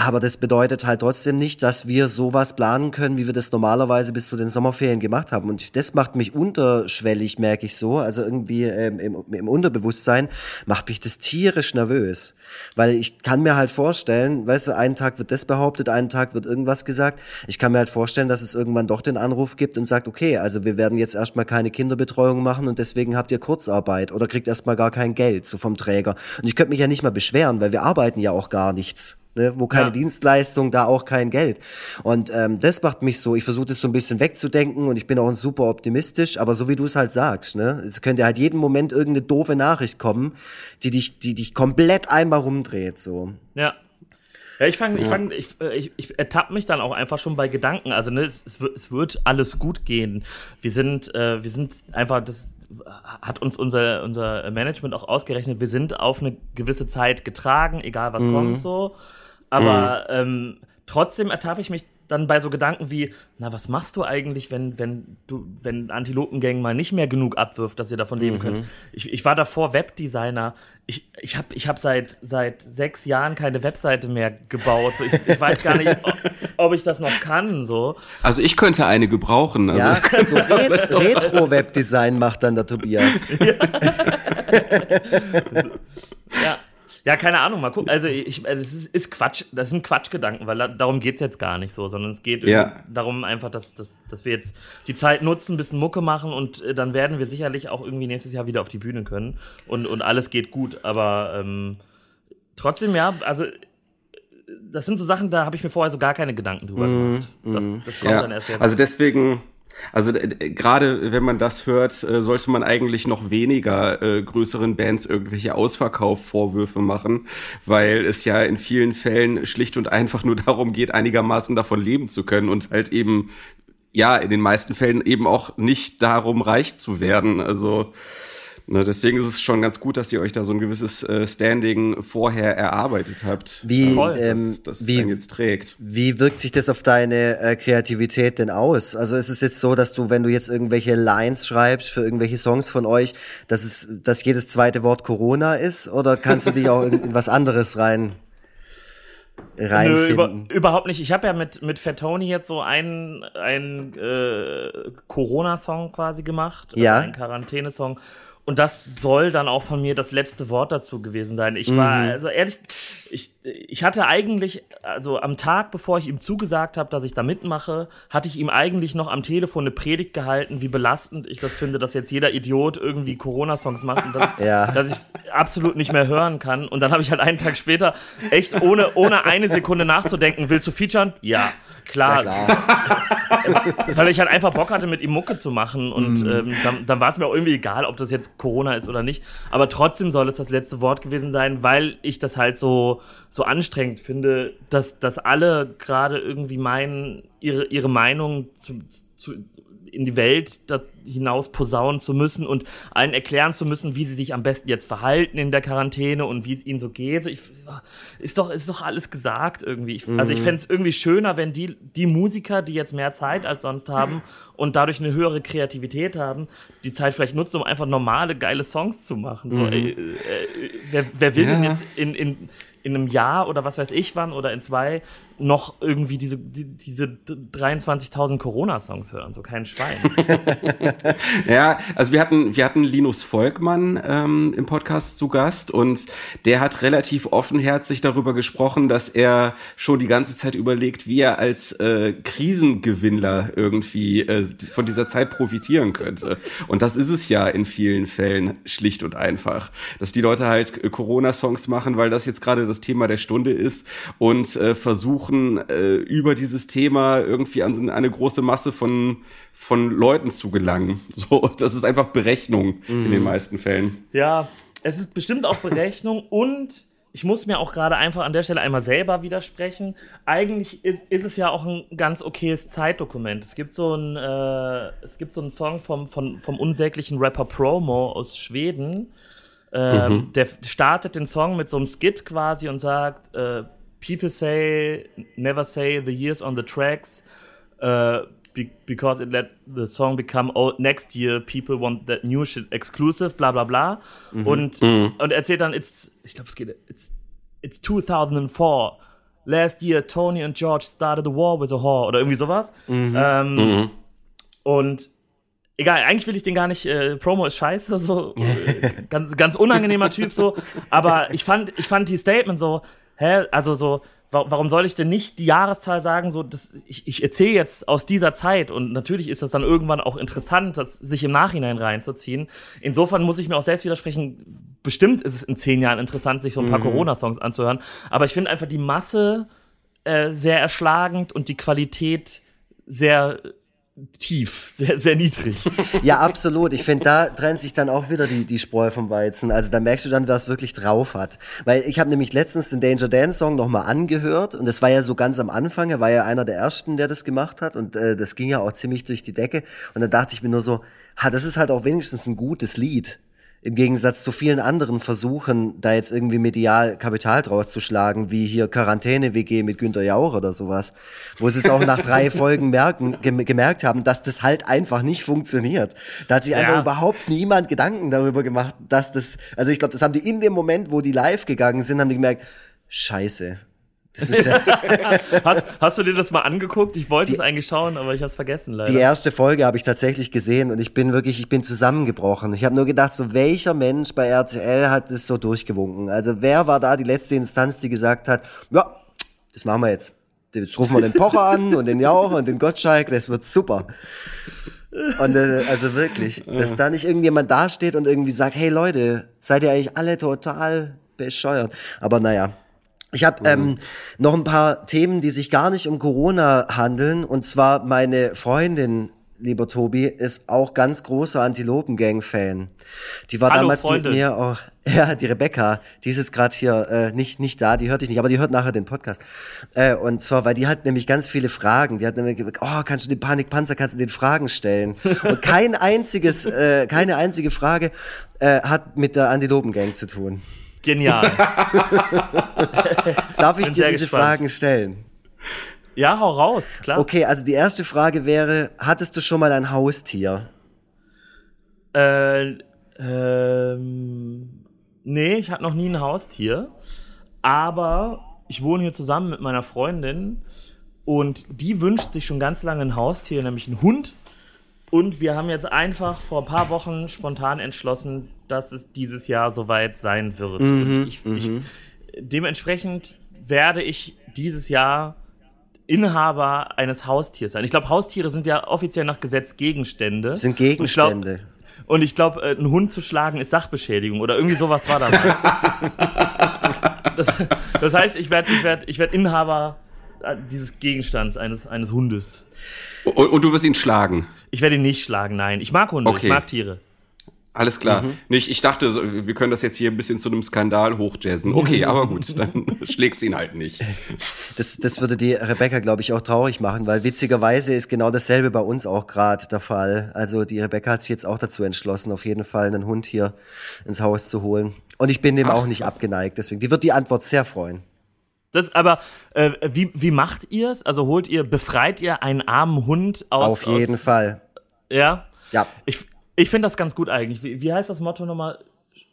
aber das bedeutet halt trotzdem nicht, dass wir sowas planen können, wie wir das normalerweise bis zu den Sommerferien gemacht haben. Und das macht mich unterschwellig, merke ich so. Also irgendwie ähm, im, im Unterbewusstsein macht mich das tierisch nervös. Weil ich kann mir halt vorstellen, weißt du, einen Tag wird das behauptet, einen Tag wird irgendwas gesagt. Ich kann mir halt vorstellen, dass es irgendwann doch den Anruf gibt und sagt, okay, also wir werden jetzt erstmal keine Kinderbetreuung machen und deswegen habt ihr Kurzarbeit oder kriegt erstmal gar kein Geld, so vom Träger. Und ich könnte mich ja nicht mal beschweren, weil wir arbeiten ja auch gar nichts ne? wo keine ja. Dienstleistung, da auch kein Geld. Und ähm, das macht mich so, ich versuche das so ein bisschen wegzudenken und ich bin auch super optimistisch, aber so wie du es halt sagst, ne? es könnte halt jeden Moment irgendeine doofe Nachricht kommen, die dich, die dich komplett einmal rumdreht. So. Ja. Ja, ich fange, ja. ich fange, ich, äh, ich, ich ertappe mich dann auch einfach schon bei Gedanken. Also, ne, es, es wird alles gut gehen. Wir sind, äh, wir sind einfach, das hat uns unser, unser Management auch ausgerechnet, wir sind auf eine gewisse Zeit getragen, egal was mhm. kommt so. Aber mhm. ähm, trotzdem ertappe ich mich dann bei so Gedanken wie, na, was machst du eigentlich, wenn, wenn du, wenn Antilopengang mal nicht mehr genug abwirft, dass ihr davon leben mhm. könnt? Ich, ich war davor Webdesigner. Ich, ich habe ich hab seit, seit sechs Jahren keine Webseite mehr gebaut. So, ich, ich weiß gar nicht, ob, ob, ich das noch kann. So. Also ich könnte eine gebrauchen. Also. Ja, so Ret Retro-Webdesign macht dann der Tobias. ja. ja. Ja, keine Ahnung, mal gucken. Also, ich, also das ist, ist Quatsch, das sind Quatschgedanken, weil darum geht's jetzt gar nicht so, sondern es geht ja. darum einfach, dass, dass, dass wir jetzt die Zeit nutzen, ein bisschen Mucke machen und äh, dann werden wir sicherlich auch irgendwie nächstes Jahr wieder auf die Bühne können und, und alles geht gut. Aber ähm, trotzdem, ja, also das sind so Sachen, da habe ich mir vorher so gar keine Gedanken drüber mm, gemacht. Das, mm. das kommt ja. dann erst jetzt. Also deswegen also gerade wenn man das hört, äh, sollte man eigentlich noch weniger äh, größeren Bands irgendwelche Ausverkaufvorwürfe machen, weil es ja in vielen Fällen schlicht und einfach nur darum geht, einigermaßen davon leben zu können und halt eben ja in den meisten Fällen eben auch nicht darum reich zu werden. Also Ne, deswegen ist es schon ganz gut, dass ihr euch da so ein gewisses äh, Standing vorher erarbeitet habt. Wie, ähm, das, das wie, jetzt trägt. Wie wirkt sich das auf deine äh, Kreativität denn aus? Also ist es jetzt so, dass du, wenn du jetzt irgendwelche Lines schreibst für irgendwelche Songs von euch, dass es, dass jedes zweite Wort Corona ist? Oder kannst du dich auch in was anderes rein Nö, über, überhaupt nicht. Ich habe ja mit, mit Fat Tony jetzt so einen, einen äh, Corona-Song quasi gemacht. Also ja. einen Quarantäne-Song. Und das soll dann auch von mir das letzte Wort dazu gewesen sein. Ich war, mhm. also ehrlich, ich, ich hatte eigentlich, also am Tag, bevor ich ihm zugesagt habe, dass ich da mitmache, hatte ich ihm eigentlich noch am Telefon eine Predigt gehalten, wie belastend ich das finde, dass jetzt jeder Idiot irgendwie Corona-Songs macht und dass, ja. dass ich absolut nicht mehr hören kann. Und dann habe ich halt einen Tag später echt ohne, ohne eine Sekunde nachzudenken, willst du featuren? Ja, klar. Ja, klar. Weil ich halt einfach Bock hatte, mit ihm Mucke zu machen. Und mhm. ähm, dann, dann war es mir auch irgendwie egal, ob das jetzt Corona ist oder nicht. Aber trotzdem soll es das letzte Wort gewesen sein, weil ich das halt so, so anstrengend finde, dass, dass alle gerade irgendwie meinen, ihre, ihre Meinung zu, zu, in die Welt hinaus posaunen zu müssen und allen erklären zu müssen, wie sie sich am besten jetzt verhalten in der Quarantäne und wie es ihnen so geht. Ich, ist, doch, ist doch alles gesagt irgendwie. Ich, also ich mhm. fände es irgendwie schöner, wenn die, die Musiker, die jetzt mehr Zeit als sonst haben und dadurch eine höhere Kreativität haben, die Zeit vielleicht nutzen, um einfach normale, geile Songs zu machen. So, mhm. äh, äh, wer, wer will ja. denn jetzt in, in in einem Jahr oder was weiß ich wann oder in zwei noch irgendwie diese, die, diese 23.000 Corona-Songs hören, so kein Schwein. ja, also wir hatten, wir hatten Linus Volkmann ähm, im Podcast zu Gast und der hat relativ offenherzig darüber gesprochen, dass er schon die ganze Zeit überlegt, wie er als äh, Krisengewinnler irgendwie äh, von dieser Zeit profitieren könnte. Und das ist es ja in vielen Fällen schlicht und einfach, dass die Leute halt äh, Corona-Songs machen, weil das jetzt gerade das Thema der Stunde ist und äh, versuchen äh, über dieses Thema irgendwie an eine große Masse von von Leuten zu gelangen. So, das ist einfach Berechnung mhm. in den mhm. meisten Fällen. Ja, es ist bestimmt auch Berechnung und ich muss mir auch gerade einfach an der Stelle einmal selber widersprechen. Eigentlich ist, ist, es ja auch ein ganz okayes Zeitdokument. Es gibt so ein, äh, es gibt so einen Song vom, vom, vom unsäglichen Rapper Promo aus Schweden. Ähm, mhm. Der startet den Song mit so einem Skit quasi und sagt, äh, People say, never say the years on the tracks, uh, be because it let the song become old next year. People want that new shit exclusive, bla bla bla. Mhm. Und, mhm. und erzählt dann, it's, ich glaube, es geht, it's, it's 2004. Last year, Tony and George started a war with a whore oder irgendwie sowas. Mhm. Ähm, mhm. und egal, eigentlich will ich den gar nicht, äh, Promo ist scheiße, so, ganz, ganz unangenehmer Typ, so, aber ich fand, ich fand die Statement so, hä, also so, warum soll ich denn nicht die Jahreszahl sagen, so, das, ich, ich erzähle jetzt aus dieser Zeit und natürlich ist das dann irgendwann auch interessant, das sich im Nachhinein reinzuziehen. Insofern muss ich mir auch selbst widersprechen, bestimmt ist es in zehn Jahren interessant, sich so ein paar mhm. Corona-Songs anzuhören, aber ich finde einfach die Masse äh, sehr erschlagend und die Qualität sehr tief, sehr, sehr niedrig. Ja, absolut. Ich finde, da trennt sich dann auch wieder die, die Spreu vom Weizen. Also da merkst du dann, wer es wirklich drauf hat. Weil ich habe nämlich letztens den Danger Dan Song nochmal angehört und das war ja so ganz am Anfang. Er war ja einer der ersten, der das gemacht hat und äh, das ging ja auch ziemlich durch die Decke. Und dann dachte ich mir nur so, ha, das ist halt auch wenigstens ein gutes Lied. Im Gegensatz zu vielen anderen Versuchen, da jetzt irgendwie medial Kapital draus zu schlagen, wie hier Quarantäne-WG mit Günter Jauch oder sowas, wo sie es auch nach drei Folgen merken, gemerkt haben, dass das halt einfach nicht funktioniert. Da hat sich einfach überhaupt niemand Gedanken darüber gemacht, dass das, also ich glaube, das haben die in dem Moment, wo die live gegangen sind, haben die gemerkt, scheiße, ja hast, hast, du dir das mal angeguckt? Ich wollte die, es eigentlich schauen, aber ich habe es vergessen leider. Die erste Folge habe ich tatsächlich gesehen und ich bin wirklich, ich bin zusammengebrochen. Ich habe nur gedacht, so welcher Mensch bei RTL hat es so durchgewunken? Also wer war da die letzte Instanz, die gesagt hat, ja, das machen wir jetzt. Jetzt rufen wir den Pocher an und den Jauch und den Gottschalk, das wird super. Und äh, also wirklich, dass da nicht irgendjemand dasteht und irgendwie sagt, hey Leute, seid ihr eigentlich alle total bescheuert? Aber naja, ich habe ähm, noch ein paar Themen, die sich gar nicht um Corona handeln. Und zwar meine Freundin, lieber Tobi, ist auch ganz großer Antilopengang-Fan. Die war Hallo, damals Freundin. mit mir auch. Ja, die Rebecca, die ist jetzt gerade hier äh, nicht nicht da, die hört dich nicht, aber die hört nachher den Podcast. Äh, und zwar, weil die hat nämlich ganz viele Fragen. Die hat nämlich gesagt, oh, kannst du den Panikpanzer, kannst du den Fragen stellen? Und kein einziges, äh, keine einzige Frage äh, hat mit der Antilopengang zu tun. Genial. Darf ich dir diese gespannt. Fragen stellen? Ja, hau raus, klar. Okay, also die erste Frage wäre, hattest du schon mal ein Haustier? Äh, ähm, nee, ich hatte noch nie ein Haustier. Aber ich wohne hier zusammen mit meiner Freundin und die wünscht sich schon ganz lange ein Haustier, nämlich einen Hund. Und wir haben jetzt einfach vor ein paar Wochen spontan entschlossen, dass es dieses Jahr soweit sein wird. Mhm, ich, ich, mhm. dementsprechend werde ich dieses Jahr Inhaber eines Haustiers sein. Ich glaube, Haustiere sind ja offiziell nach Gesetz Gegenstände. Sind Gegenstände. Und ich glaube, äh, einen Hund zu schlagen ist Sachbeschädigung oder irgendwie sowas war da mal. das, das heißt, ich werde ich werd, ich werd Inhaber äh, dieses Gegenstands eines, eines Hundes. Und, und, du wirst ihn schlagen? Ich werde ihn nicht schlagen, nein. Ich mag Hunde, okay. ich mag Tiere. Alles klar. Mhm. Nicht, ich dachte, wir können das jetzt hier ein bisschen zu einem Skandal hochjazzen. Okay, aber gut, dann schlägst ihn halt nicht. Das, das würde die Rebecca, glaube ich, auch traurig machen, weil witzigerweise ist genau dasselbe bei uns auch gerade der Fall. Also die Rebecca hat sich jetzt auch dazu entschlossen, auf jeden Fall einen Hund hier ins Haus zu holen. Und ich bin dem Ach, auch nicht was. abgeneigt, deswegen. Die wird die Antwort sehr freuen. Das, aber äh, wie, wie macht ihr es? Also holt ihr, befreit ihr einen armen Hund aus? Auf jeden aus, Fall. Ja? Ja. Ich, ich finde das ganz gut eigentlich. Wie, wie heißt das Motto nochmal?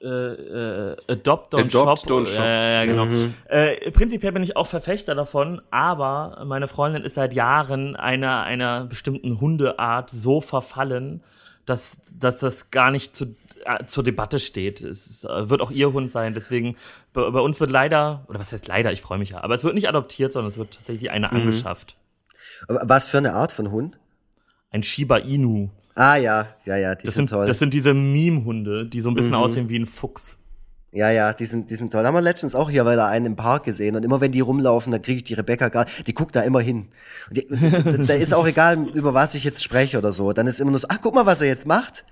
Äh, äh, adopt, don't adopt, shop. Don't shop. Äh, ja, genau. Mhm. Äh, prinzipiell bin ich auch Verfechter davon, aber meine Freundin ist seit Jahren einer, einer bestimmten Hundeart so verfallen, dass, dass das gar nicht zu, äh, zur Debatte steht. Es ist, äh, wird auch ihr Hund sein. Deswegen, bei, bei, uns wird leider, oder was heißt leider, ich freue mich ja, aber es wird nicht adoptiert, sondern es wird tatsächlich eine mhm. angeschafft. Was für eine Art von Hund? Ein Shiba Inu. Ah ja, ja, ja, die das sind, sind toll. Das sind diese Meme-Hunde, die so ein bisschen mhm. aussehen wie ein Fuchs. Ja, ja, die sind, die sind toll. Haben wir letztens auch hier weil da einen im Park gesehen und immer wenn die rumlaufen, dann kriege ich die Rebecca gar, die guckt da immer hin. Die, da ist auch egal, über was ich jetzt spreche oder so. Dann ist immer nur so, ach, guck mal, was er jetzt macht.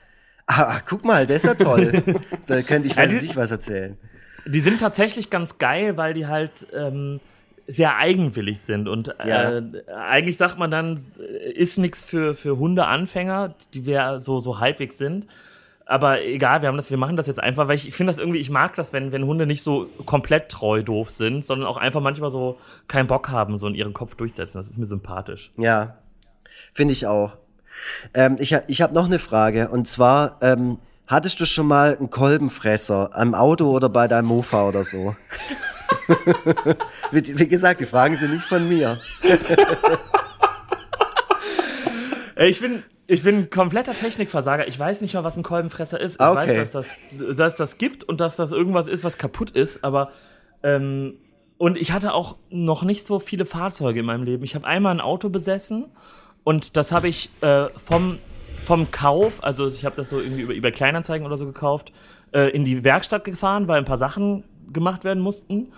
Ah, guck mal, der ist ja toll. da könnte ich weiß ja, nicht was erzählen. Die sind tatsächlich ganz geil, weil die halt ähm, sehr eigenwillig sind. Und ja. äh, eigentlich sagt man dann, äh, ist nichts für, für Hundeanfänger, die wir so, so halbwegs sind. Aber egal, wir haben das, wir machen das jetzt einfach, weil ich, ich finde das irgendwie, ich mag das, wenn, wenn Hunde nicht so komplett treu doof sind, sondern auch einfach manchmal so keinen Bock haben, so in ihren Kopf durchsetzen. Das ist mir sympathisch. Ja, finde ich auch. Ähm, ich ich habe noch eine Frage und zwar, ähm, hattest du schon mal einen Kolbenfresser am Auto oder bei deinem Mofa oder so? wie, gesagt, die Fragen sind nicht von mir. ich bin, ich bin ein kompletter Technikversager. Ich weiß nicht mal, was ein Kolbenfresser ist. Ich okay. weiß, dass das, dass das gibt und dass das irgendwas ist, was kaputt ist, aber ähm, und ich hatte auch noch nicht so viele Fahrzeuge in meinem Leben. Ich habe einmal ein Auto besessen und das habe ich äh, vom, vom Kauf, also ich habe das so irgendwie über, über Kleinanzeigen oder so gekauft, äh, in die Werkstatt gefahren, weil ein paar Sachen gemacht werden mussten.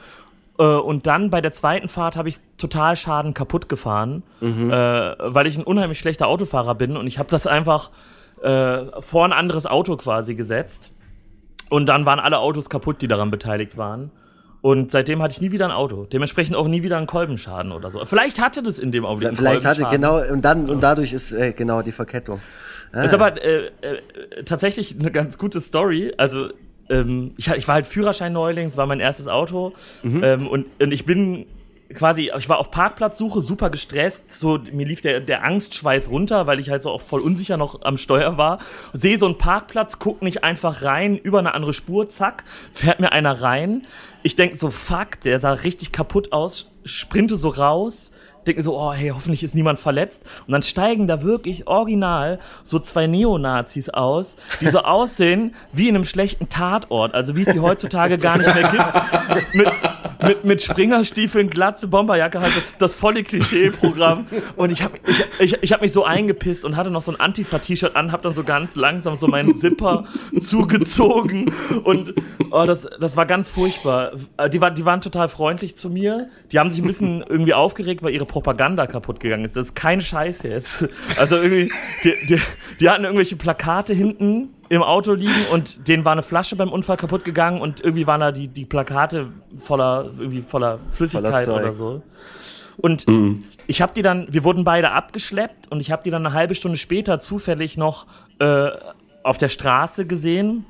Äh, und dann bei der zweiten Fahrt habe ich total Schaden kaputt gefahren, mhm. äh, weil ich ein unheimlich schlechter Autofahrer bin und ich habe das einfach äh, vor ein anderes Auto quasi gesetzt. Und dann waren alle Autos kaputt, die daran beteiligt waren. Und seitdem hatte ich nie wieder ein Auto. Dementsprechend auch nie wieder einen Kolbenschaden oder so. Vielleicht hatte das in dem Augenblick. Vielleicht hatte, genau, und dann, und dadurch ist äh, genau die Verkettung. Ah. Ist aber äh, äh, tatsächlich eine ganz gute Story. Also ähm, ich, ich war halt Führerschein Neulings, war mein erstes Auto mhm. ähm, und, und ich bin quasi, ich war auf Parkplatzsuche, super gestresst, so mir lief der, der Angstschweiß runter, weil ich halt so auch voll unsicher noch am Steuer war. Sehe so einen Parkplatz, guck nicht einfach rein, über eine andere Spur, zack, fährt mir einer rein. Ich denk so, fuck, der sah richtig kaputt aus, sprinte so raus, denke so, oh hey, hoffentlich ist niemand verletzt. Und dann steigen da wirklich original so zwei Neonazis aus, die so aussehen wie in einem schlechten Tatort, also wie es die heutzutage gar nicht mehr gibt. Mit, mit, mit Springerstiefeln, Glatze, Bomberjacke, halt das, das volle Klischee-Programm. Und ich habe ich, ich, ich hab mich so eingepisst und hatte noch so ein Antifa-T-Shirt an, hab dann so ganz langsam so meinen Zipper zugezogen. Und oh, das, das war ganz furchtbar. Die, war, die waren total freundlich zu mir. Die haben sich ein bisschen irgendwie aufgeregt, weil ihre Propaganda kaputt gegangen ist. Das ist kein Scheiß jetzt. Also irgendwie, die, die, die hatten irgendwelche Plakate hinten im Auto liegen und denen war eine Flasche beim Unfall kaputt gegangen und irgendwie waren da die, die Plakate voller, irgendwie voller Flüssigkeit voller oder so. Und mhm. ich habe die dann, wir wurden beide abgeschleppt und ich habe die dann eine halbe Stunde später zufällig noch äh, auf der Straße gesehen.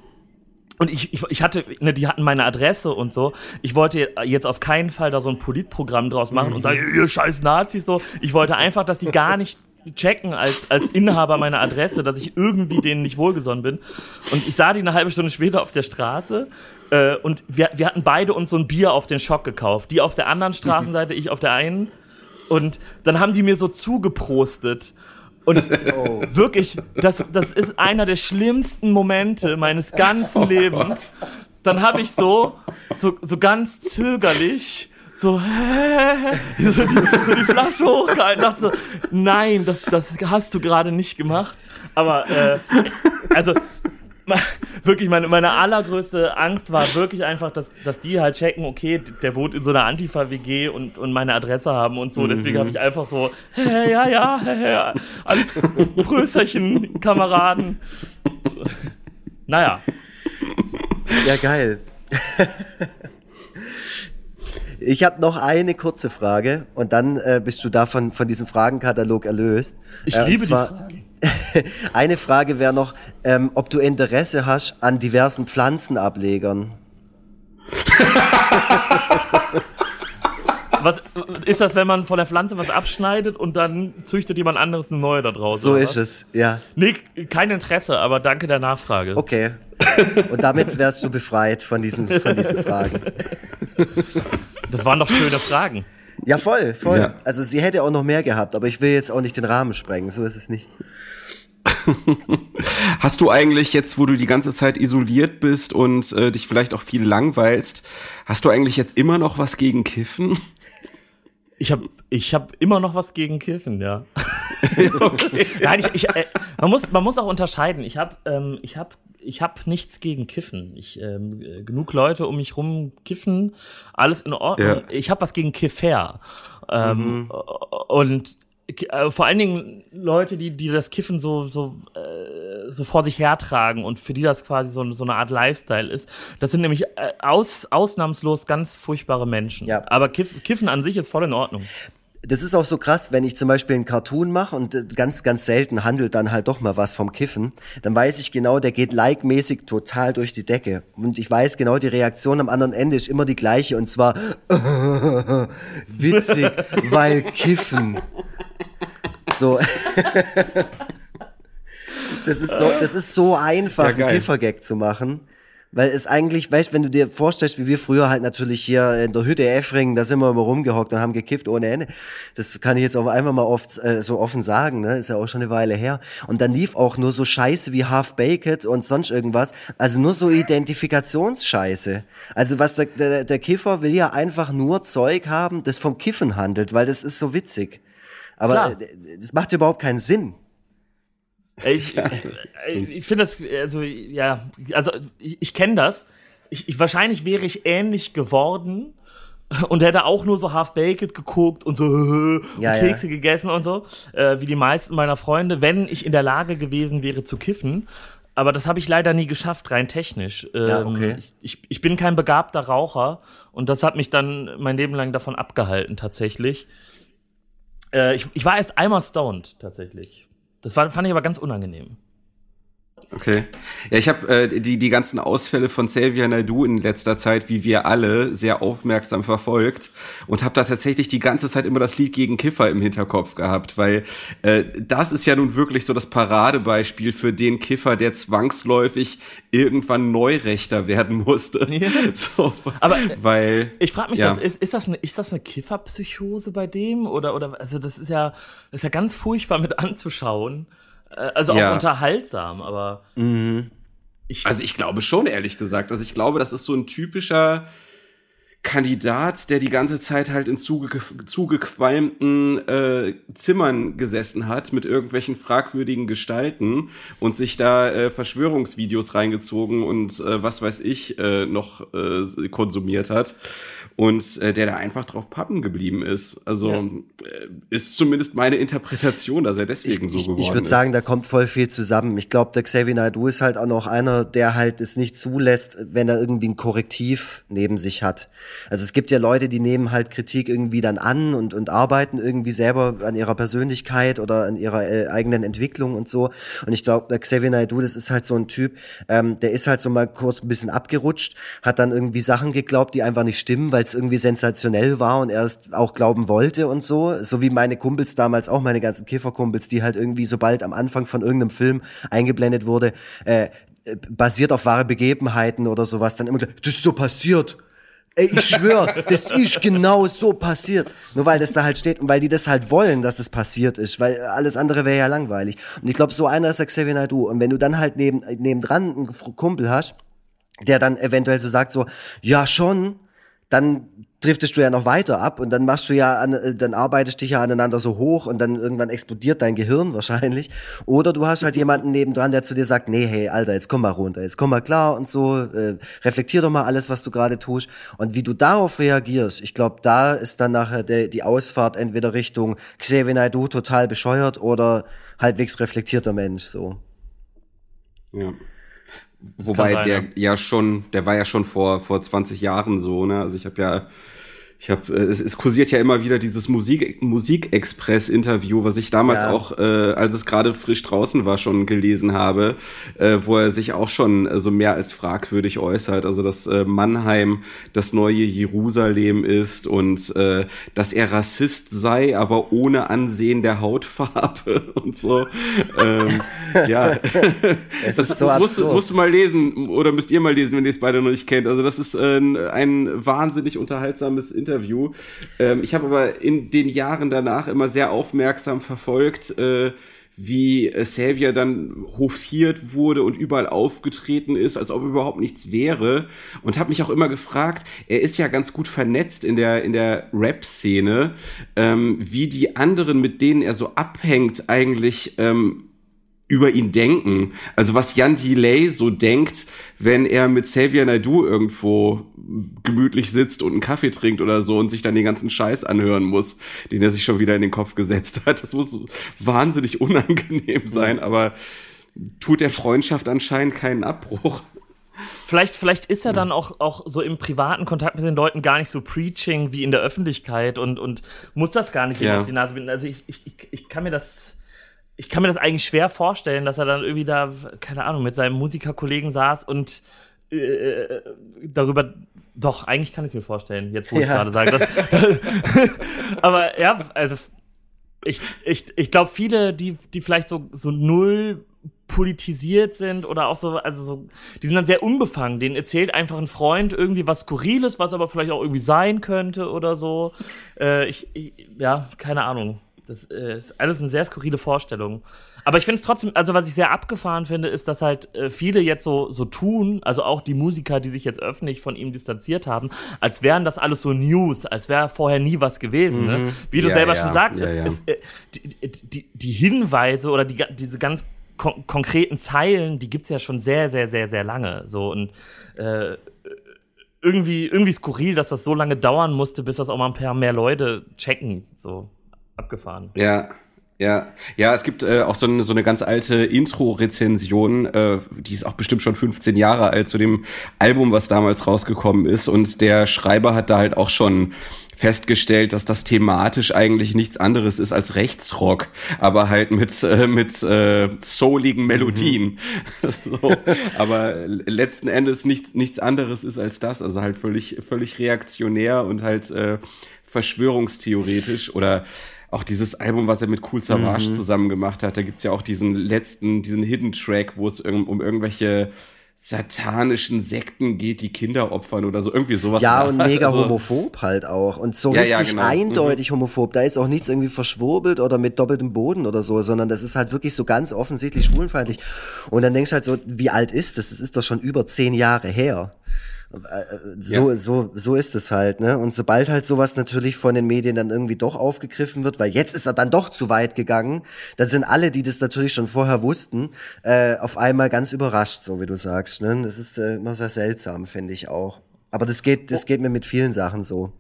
Und ich, ich, ich hatte, ne, die hatten meine Adresse und so. Ich wollte jetzt auf keinen Fall da so ein Politprogramm draus machen mhm. und sagen, ihr scheiß Nazis so. Ich wollte einfach, dass die gar nicht checken als, als Inhaber meiner Adresse, dass ich irgendwie denen nicht wohlgesonnen bin. Und ich sah die eine halbe Stunde später auf der Straße äh, und wir, wir hatten beide uns so ein Bier auf den Schock gekauft. Die auf der anderen Straßenseite, ich auf der einen. Und dann haben die mir so zugeprostet. Und oh. wirklich, das, das ist einer der schlimmsten Momente meines ganzen Lebens. Dann habe ich so, so, so ganz zögerlich so, hä? so, die, so die Flasche hochgehalten, dachte so, nein, das, das hast du gerade nicht gemacht. Aber, äh, also, wirklich, meine, meine allergrößte Angst war wirklich einfach, dass, dass die halt checken, okay, der wohnt in so einer Antifa-WG und, und meine Adresse haben und so. Deswegen mhm. habe ich einfach so, hä, ja, ja, hä, ja, alles Prösterchen, Kameraden. Naja. Ja, geil. Ich habe noch eine kurze Frage und dann äh, bist du davon von diesem Fragenkatalog erlöst. Ich äh, liebe zwar, die Fragen. eine Frage wäre noch, ähm, ob du Interesse hast an diversen Pflanzenablegern. was ist das, wenn man von der Pflanze was abschneidet und dann züchtet jemand anderes eine neue da draußen? So ist es, ja. Nee, kein Interesse, aber danke der Nachfrage. Okay. Und damit wärst du befreit von diesen, von diesen Fragen. Das waren doch schöne Fragen. Ja, voll, voll. Ja. Also sie hätte auch noch mehr gehabt, aber ich will jetzt auch nicht den Rahmen sprengen, so ist es nicht. Hast du eigentlich jetzt, wo du die ganze Zeit isoliert bist und äh, dich vielleicht auch viel langweilst, hast du eigentlich jetzt immer noch was gegen Kiffen? Ich habe ich hab immer noch was gegen Kiffen, ja. okay. Nein, ich, ich, äh, man, muss, man muss auch unterscheiden. Ich habe ähm, ich hab ich habe nichts gegen Kiffen. Ich ähm, genug Leute um mich rum kiffen, alles in Ordnung. Ja. Ich habe was gegen Kiffer. Ähm, mhm. Und äh, vor allen Dingen Leute, die die das Kiffen so so äh, so vor sich hertragen und für die das quasi so, so eine Art Lifestyle ist. Das sind nämlich äh, aus, ausnahmslos ganz furchtbare Menschen. Ja. Aber Kiff, Kiffen an sich ist voll in Ordnung das ist auch so krass, wenn ich zum Beispiel einen Cartoon mache und äh, ganz, ganz selten handelt dann halt doch mal was vom Kiffen, dann weiß ich genau, der geht like-mäßig total durch die Decke. Und ich weiß genau, die Reaktion am anderen Ende ist immer die gleiche und zwar witzig, weil Kiffen. So. das ist so, das ist so einfach, ja, einen Kiffergag zu machen. Weil es eigentlich, weißt, wenn du dir vorstellst, wie wir früher halt natürlich hier in der Hütte Effringen, da sind wir immer rumgehockt und haben gekifft ohne Ende. Das kann ich jetzt auch einfach mal oft äh, so offen sagen, ne? Ist ja auch schon eine Weile her. Und dann lief auch nur so Scheiße wie Half Baked und sonst irgendwas. Also nur so Identifikationsscheiße. Also was der, der, der Kiffer will ja einfach nur Zeug haben, das vom Kiffen handelt, weil das ist so witzig. Aber Klar. das macht überhaupt keinen Sinn. Ich, ja, ich finde das, also, ja, also ich, ich kenne das. Ich, ich, wahrscheinlich wäre ich ähnlich geworden und hätte auch nur so Half-Baked geguckt und so und ja, Kekse ja. gegessen und so, äh, wie die meisten meiner Freunde, wenn ich in der Lage gewesen wäre zu kiffen. Aber das habe ich leider nie geschafft, rein technisch. Ähm, ja, okay. ich, ich, ich bin kein begabter Raucher und das hat mich dann mein Leben lang davon abgehalten, tatsächlich. Äh, ich, ich war erst einmal stoned, tatsächlich. Das war, fand ich aber ganz unangenehm. Okay. Ja, ich habe äh, die, die ganzen Ausfälle von Xavier Naidoo in letzter Zeit, wie wir alle, sehr aufmerksam verfolgt und habe da tatsächlich die ganze Zeit immer das Lied gegen Kiffer im Hinterkopf gehabt, weil äh, das ist ja nun wirklich so das Paradebeispiel für den Kiffer, der zwangsläufig irgendwann Neurechter werden musste. Ja. So, Aber weil ich frage mich, ja. das, ist, ist das eine, ist das eine Kifferpsychose bei dem oder oder also das ist ja das ist ja ganz furchtbar mit anzuschauen. Äh, also ja. auch unterhaltsam, aber. Mhm. Ich, also ich glaube schon, ehrlich gesagt. Also ich glaube, das ist so ein typischer Kandidat, der die ganze Zeit halt in zuge zugequalmten äh, Zimmern gesessen hat mit irgendwelchen fragwürdigen Gestalten und sich da äh, Verschwörungsvideos reingezogen und äh, was weiß ich äh, noch äh, konsumiert hat und äh, der da einfach drauf pappen geblieben ist. Also ja. äh, ist zumindest meine Interpretation, dass er deswegen ich, so geworden ist. Ich würde sagen, da kommt voll viel zusammen. Ich glaube, der Xavier Naidoo ist halt auch noch einer, der halt es nicht zulässt, wenn er irgendwie ein Korrektiv neben sich hat. Also es gibt ja Leute, die nehmen halt Kritik irgendwie dann an und, und arbeiten irgendwie selber an ihrer Persönlichkeit oder an ihrer äh, eigenen Entwicklung und so. Und ich glaube, der Xavier Naidoo, das ist halt so ein Typ, ähm, der ist halt so mal kurz ein bisschen abgerutscht, hat dann irgendwie Sachen geglaubt, die einfach nicht stimmen, weil es irgendwie sensationell war und er es auch glauben wollte und so. So wie meine Kumpels damals auch, meine ganzen Kifferkumpels, die halt irgendwie, sobald am Anfang von irgendeinem Film eingeblendet wurde, äh, basiert auf wahre Begebenheiten oder sowas, dann immer gesagt, das ist so passiert. Ey, ich schwör, das ist genau so passiert. Nur weil das da halt steht und weil die das halt wollen, dass es passiert ist, weil alles andere wäre ja langweilig. Und ich glaube, so einer ist der Xavier Naidoo. Und wenn du dann halt neben, nebendran einen Kumpel hast, der dann eventuell so sagt so, ja schon, dann driftest du ja noch weiter ab und dann machst du ja, an, äh, dann arbeitest dich ja aneinander so hoch und dann irgendwann explodiert dein Gehirn wahrscheinlich. Oder du hast halt jemanden nebendran, der zu dir sagt, nee, hey, Alter, jetzt komm mal runter, jetzt komm mal klar und so, äh, reflektier doch mal alles, was du gerade tust. Und wie du darauf reagierst, ich glaube, da ist dann nachher der, die Ausfahrt entweder Richtung Xavier Naidoo total bescheuert oder halbwegs reflektierter Mensch, so. Ja. Wobei sein, der ja. ja. schon, der war ja schon vor vor 20 Jahren so, ne? Also ich habe ja ich habe, äh, es, es kursiert ja immer wieder dieses Musik Musikexpress-Interview, was ich damals ja. auch, äh, als es gerade frisch draußen war, schon gelesen habe, äh, wo er sich auch schon äh, so mehr als fragwürdig äußert. Also dass äh, Mannheim das neue Jerusalem ist und äh, dass er Rassist sei, aber ohne Ansehen der Hautfarbe und so. ähm, ja, es das ist so musst, musst du mal lesen oder müsst ihr mal lesen, wenn ihr es beide noch nicht kennt. Also das ist äh, ein wahnsinnig unterhaltsames Interview Interview. Ähm, ich habe aber in den Jahren danach immer sehr aufmerksam verfolgt, äh, wie äh, Xavier dann hofiert wurde und überall aufgetreten ist, als ob überhaupt nichts wäre. Und habe mich auch immer gefragt, er ist ja ganz gut vernetzt in der, in der Rap-Szene, ähm, wie die anderen, mit denen er so abhängt, eigentlich ähm, über ihn denken. Also was Jan Delay so denkt, wenn er mit Xavier Naidoo irgendwo gemütlich sitzt und einen Kaffee trinkt oder so und sich dann den ganzen Scheiß anhören muss, den er sich schon wieder in den Kopf gesetzt hat. Das muss wahnsinnig unangenehm sein, aber tut der Freundschaft anscheinend keinen Abbruch. Vielleicht, vielleicht ist er dann auch, auch so im privaten Kontakt mit den Leuten gar nicht so preaching wie in der Öffentlichkeit und, und muss das gar nicht ja. auf die Nase binden. Also ich, ich, ich kann mir das ich kann mir das eigentlich schwer vorstellen, dass er dann irgendwie da, keine Ahnung, mit seinem Musikerkollegen saß und äh, darüber, doch, eigentlich kann ich es mir vorstellen, jetzt wo ja. ich gerade sage. Dass, aber ja, also ich, ich, ich glaube, viele, die, die vielleicht so, so null politisiert sind oder auch so, also so, die sind dann sehr unbefangen. Denen erzählt einfach ein Freund irgendwie was Skurriles, was aber vielleicht auch irgendwie sein könnte oder so. Äh, ich, ich, ja, keine Ahnung. Das äh, ist alles eine sehr skurrile Vorstellung. Aber ich finde es trotzdem, also was ich sehr abgefahren finde, ist, dass halt äh, viele jetzt so, so tun, also auch die Musiker, die sich jetzt öffentlich von ihm distanziert haben, als wären das alles so News, als wäre vorher nie was gewesen. Ne? Mhm. Ne? Wie du ja, selber ja. schon sagst, ja, ist, ist, äh, die, die, die, Hinweise oder die, diese ganz kon konkreten Zeilen, die gibt es ja schon sehr, sehr, sehr, sehr lange. So und äh, irgendwie, irgendwie skurril, dass das so lange dauern musste, bis das auch mal ein paar mehr Leute checken. So abgefahren. Ja. Ja, ja, es gibt äh, auch so eine, so eine ganz alte Intro-Rezension, äh, die ist auch bestimmt schon 15 Jahre alt zu dem Album, was damals rausgekommen ist. Und der Schreiber hat da halt auch schon festgestellt, dass das thematisch eigentlich nichts anderes ist als Rechtsrock, aber halt mit, äh, mit äh, souligen Melodien. Mhm. so. Aber letzten Endes nichts, nichts anderes ist als das. Also halt völlig, völlig reaktionär und halt äh, verschwörungstheoretisch oder auch dieses Album, was er mit Cool Savage mhm. zusammen gemacht hat, da gibt's ja auch diesen letzten, diesen Hidden Track, wo es um irgendwelche satanischen Sekten geht, die Kinder opfern oder so, irgendwie sowas. Ja, und mega also, homophob halt auch. Und so ja, richtig ja, genau. eindeutig mhm. homophob. Da ist auch nichts irgendwie verschwurbelt oder mit doppeltem Boden oder so, sondern das ist halt wirklich so ganz offensichtlich schwulenfeindlich. Und dann denkst du halt so, wie alt ist das? Das ist doch schon über zehn Jahre her. So, ja. so, so ist es halt, ne? Und sobald halt sowas natürlich von den Medien dann irgendwie doch aufgegriffen wird, weil jetzt ist er dann doch zu weit gegangen, dann sind alle, die das natürlich schon vorher wussten, äh, auf einmal ganz überrascht, so wie du sagst. Ne? Das ist äh, immer sehr seltsam, finde ich auch. Aber das geht, das geht mir mit vielen Sachen so.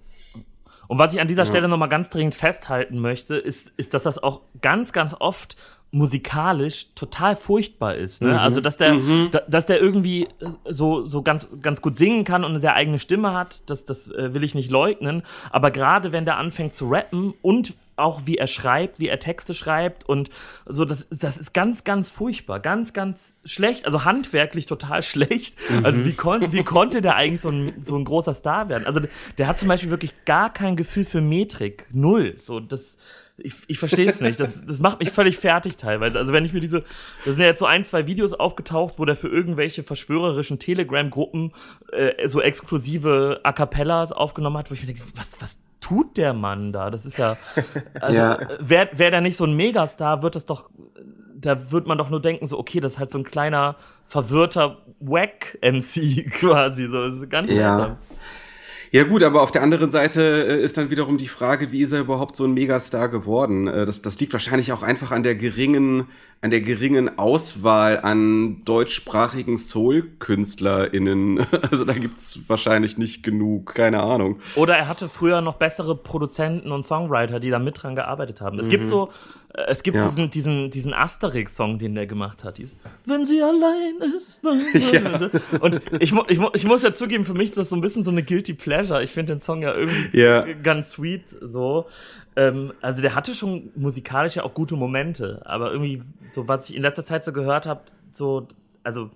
Und was ich an dieser ja. Stelle nochmal ganz dringend festhalten möchte, ist, ist, dass das auch ganz, ganz oft musikalisch total furchtbar ist. Ne? Mhm. Also dass der, mhm. da, dass der irgendwie äh, so so ganz ganz gut singen kann und eine sehr eigene Stimme hat, das das äh, will ich nicht leugnen. Aber gerade wenn der anfängt zu rappen und auch wie er schreibt, wie er Texte schreibt und so, das, das ist ganz, ganz furchtbar, ganz, ganz schlecht, also handwerklich total schlecht. Mhm. Also wie, kon wie konnte der eigentlich so ein, so ein großer Star werden? Also der hat zum Beispiel wirklich gar kein Gefühl für Metrik, null. So, das, ich, ich verstehe es nicht. Das, das macht mich völlig fertig teilweise. Also wenn ich mir diese, da sind ja jetzt so ein, zwei Videos aufgetaucht, wo der für irgendwelche verschwörerischen Telegram-Gruppen äh, so exklusive A Cappellas aufgenommen hat, wo ich mir denke, was, was tut der Mann da? Das ist ja, also ja. wäre wär der nicht so ein Megastar, wird das doch, da wird man doch nur denken, so, okay, das ist halt so ein kleiner, verwirrter Wack-MC quasi. So, das ist ganz ja. seltsam. Ja gut, aber auf der anderen Seite äh, ist dann wiederum die Frage, wie ist er überhaupt so ein Megastar geworden? Äh, das, das liegt wahrscheinlich auch einfach an der geringen, an der geringen Auswahl an deutschsprachigen Soul-KünstlerInnen. Also da gibt's wahrscheinlich nicht genug, keine Ahnung. Oder er hatte früher noch bessere Produzenten und Songwriter, die da mit dran gearbeitet haben. Es mhm. gibt so äh, es gibt ja. diesen, diesen, diesen Asterix-Song, den der gemacht hat. Dies, Wenn sie allein ist. ja. Und ich, ich, ich muss ja zugeben, für mich ist das so ein bisschen so eine Guilty Pleasure. Ich finde den Song ja irgendwie ja. ganz sweet so. Ähm, also der hatte schon musikalisch ja auch gute Momente, aber irgendwie so, was ich in letzter Zeit so gehört habe, so, also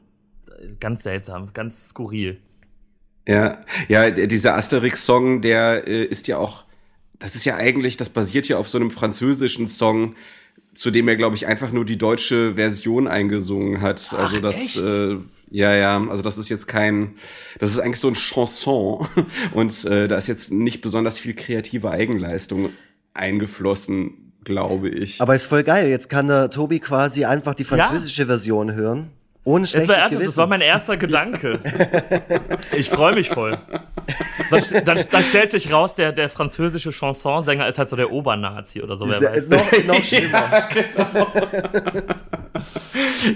ganz seltsam, ganz skurril. Ja, ja, dieser Asterix-Song, der äh, ist ja auch das ist ja eigentlich, das basiert ja auf so einem französischen Song, zu dem er, glaube ich, einfach nur die deutsche Version eingesungen hat. Ach, also das, äh, ja, ja, also das ist jetzt kein, das ist eigentlich so ein Chanson und äh, da ist jetzt nicht besonders viel kreative Eigenleistung eingeflossen, glaube ich. Aber ist voll geil. Jetzt kann der Tobi quasi einfach die französische ja. Version hören. Ohne schlechtes das war, erst, das war mein erster Gedanke. ich freue mich voll. Dann, dann, dann, stellt sich raus, der, der französische Chansonsänger ist halt so der Obernazi oder so. Wer ist, weiß. Ist noch, noch schlimmer. Ja, genau.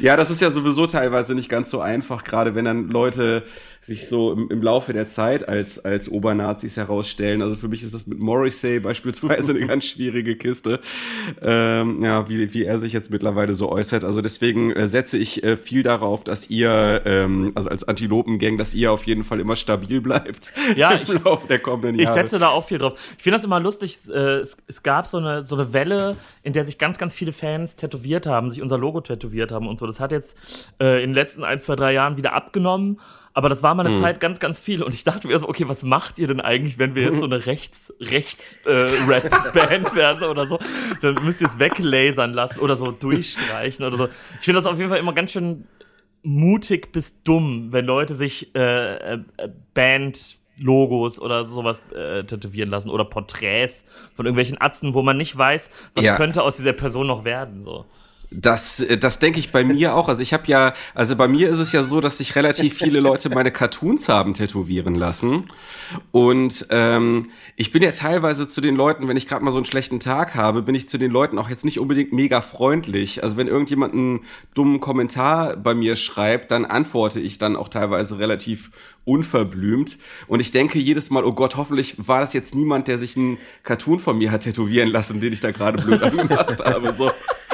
ja, das ist ja sowieso teilweise nicht ganz so einfach, gerade wenn dann Leute sich so im, im Laufe der Zeit als, als Obernazis herausstellen. Also für mich ist das mit Morrissey beispielsweise eine ganz schwierige Kiste, ähm, ja, wie, wie er sich jetzt mittlerweile so äußert. Also deswegen äh, setze ich äh, viel darauf, dass ihr, ähm, also als Antilopengang, dass ihr auf jeden Fall immer stabil bleibt ja, im ich, Laufe der kommenden Jahre. Ich setze da auch viel drauf. Ich finde das immer lustig, äh, es, es gab so eine, so eine Welle, in der sich ganz, ganz viele Fans tätowiert haben, sich unser Logo tätowiert haben und so. Das hat jetzt äh, in den letzten ein, zwei, drei Jahren wieder abgenommen. Aber das war mal eine hm. Zeit ganz, ganz viel. Und ich dachte mir so, okay, was macht ihr denn eigentlich, wenn wir jetzt so eine Rechts, Rechts-Rap-Band äh, werden oder so? Dann müsst ihr es weglasern lassen oder so durchstreichen oder so. Ich finde das auf jeden Fall immer ganz schön mutig bis dumm, wenn Leute sich äh, äh, Band Logos oder sowas äh, tätowieren lassen oder Porträts von irgendwelchen Atzen, wo man nicht weiß, was ja. könnte aus dieser Person noch werden. So. Das, äh, das denke ich bei mir auch. Also ich habe ja, also bei mir ist es ja so, dass sich relativ viele Leute meine Cartoons haben tätowieren lassen. Und ähm, ich bin ja teilweise zu den Leuten, wenn ich gerade mal so einen schlechten Tag habe, bin ich zu den Leuten auch jetzt nicht unbedingt mega freundlich. Also wenn irgendjemand einen dummen Kommentar bei mir schreibt, dann antworte ich dann auch teilweise relativ unverblümt. Und ich denke jedes Mal, oh Gott, hoffentlich war das jetzt niemand, der sich einen Cartoon von mir hat tätowieren lassen, den ich da gerade blöd angemacht habe. So.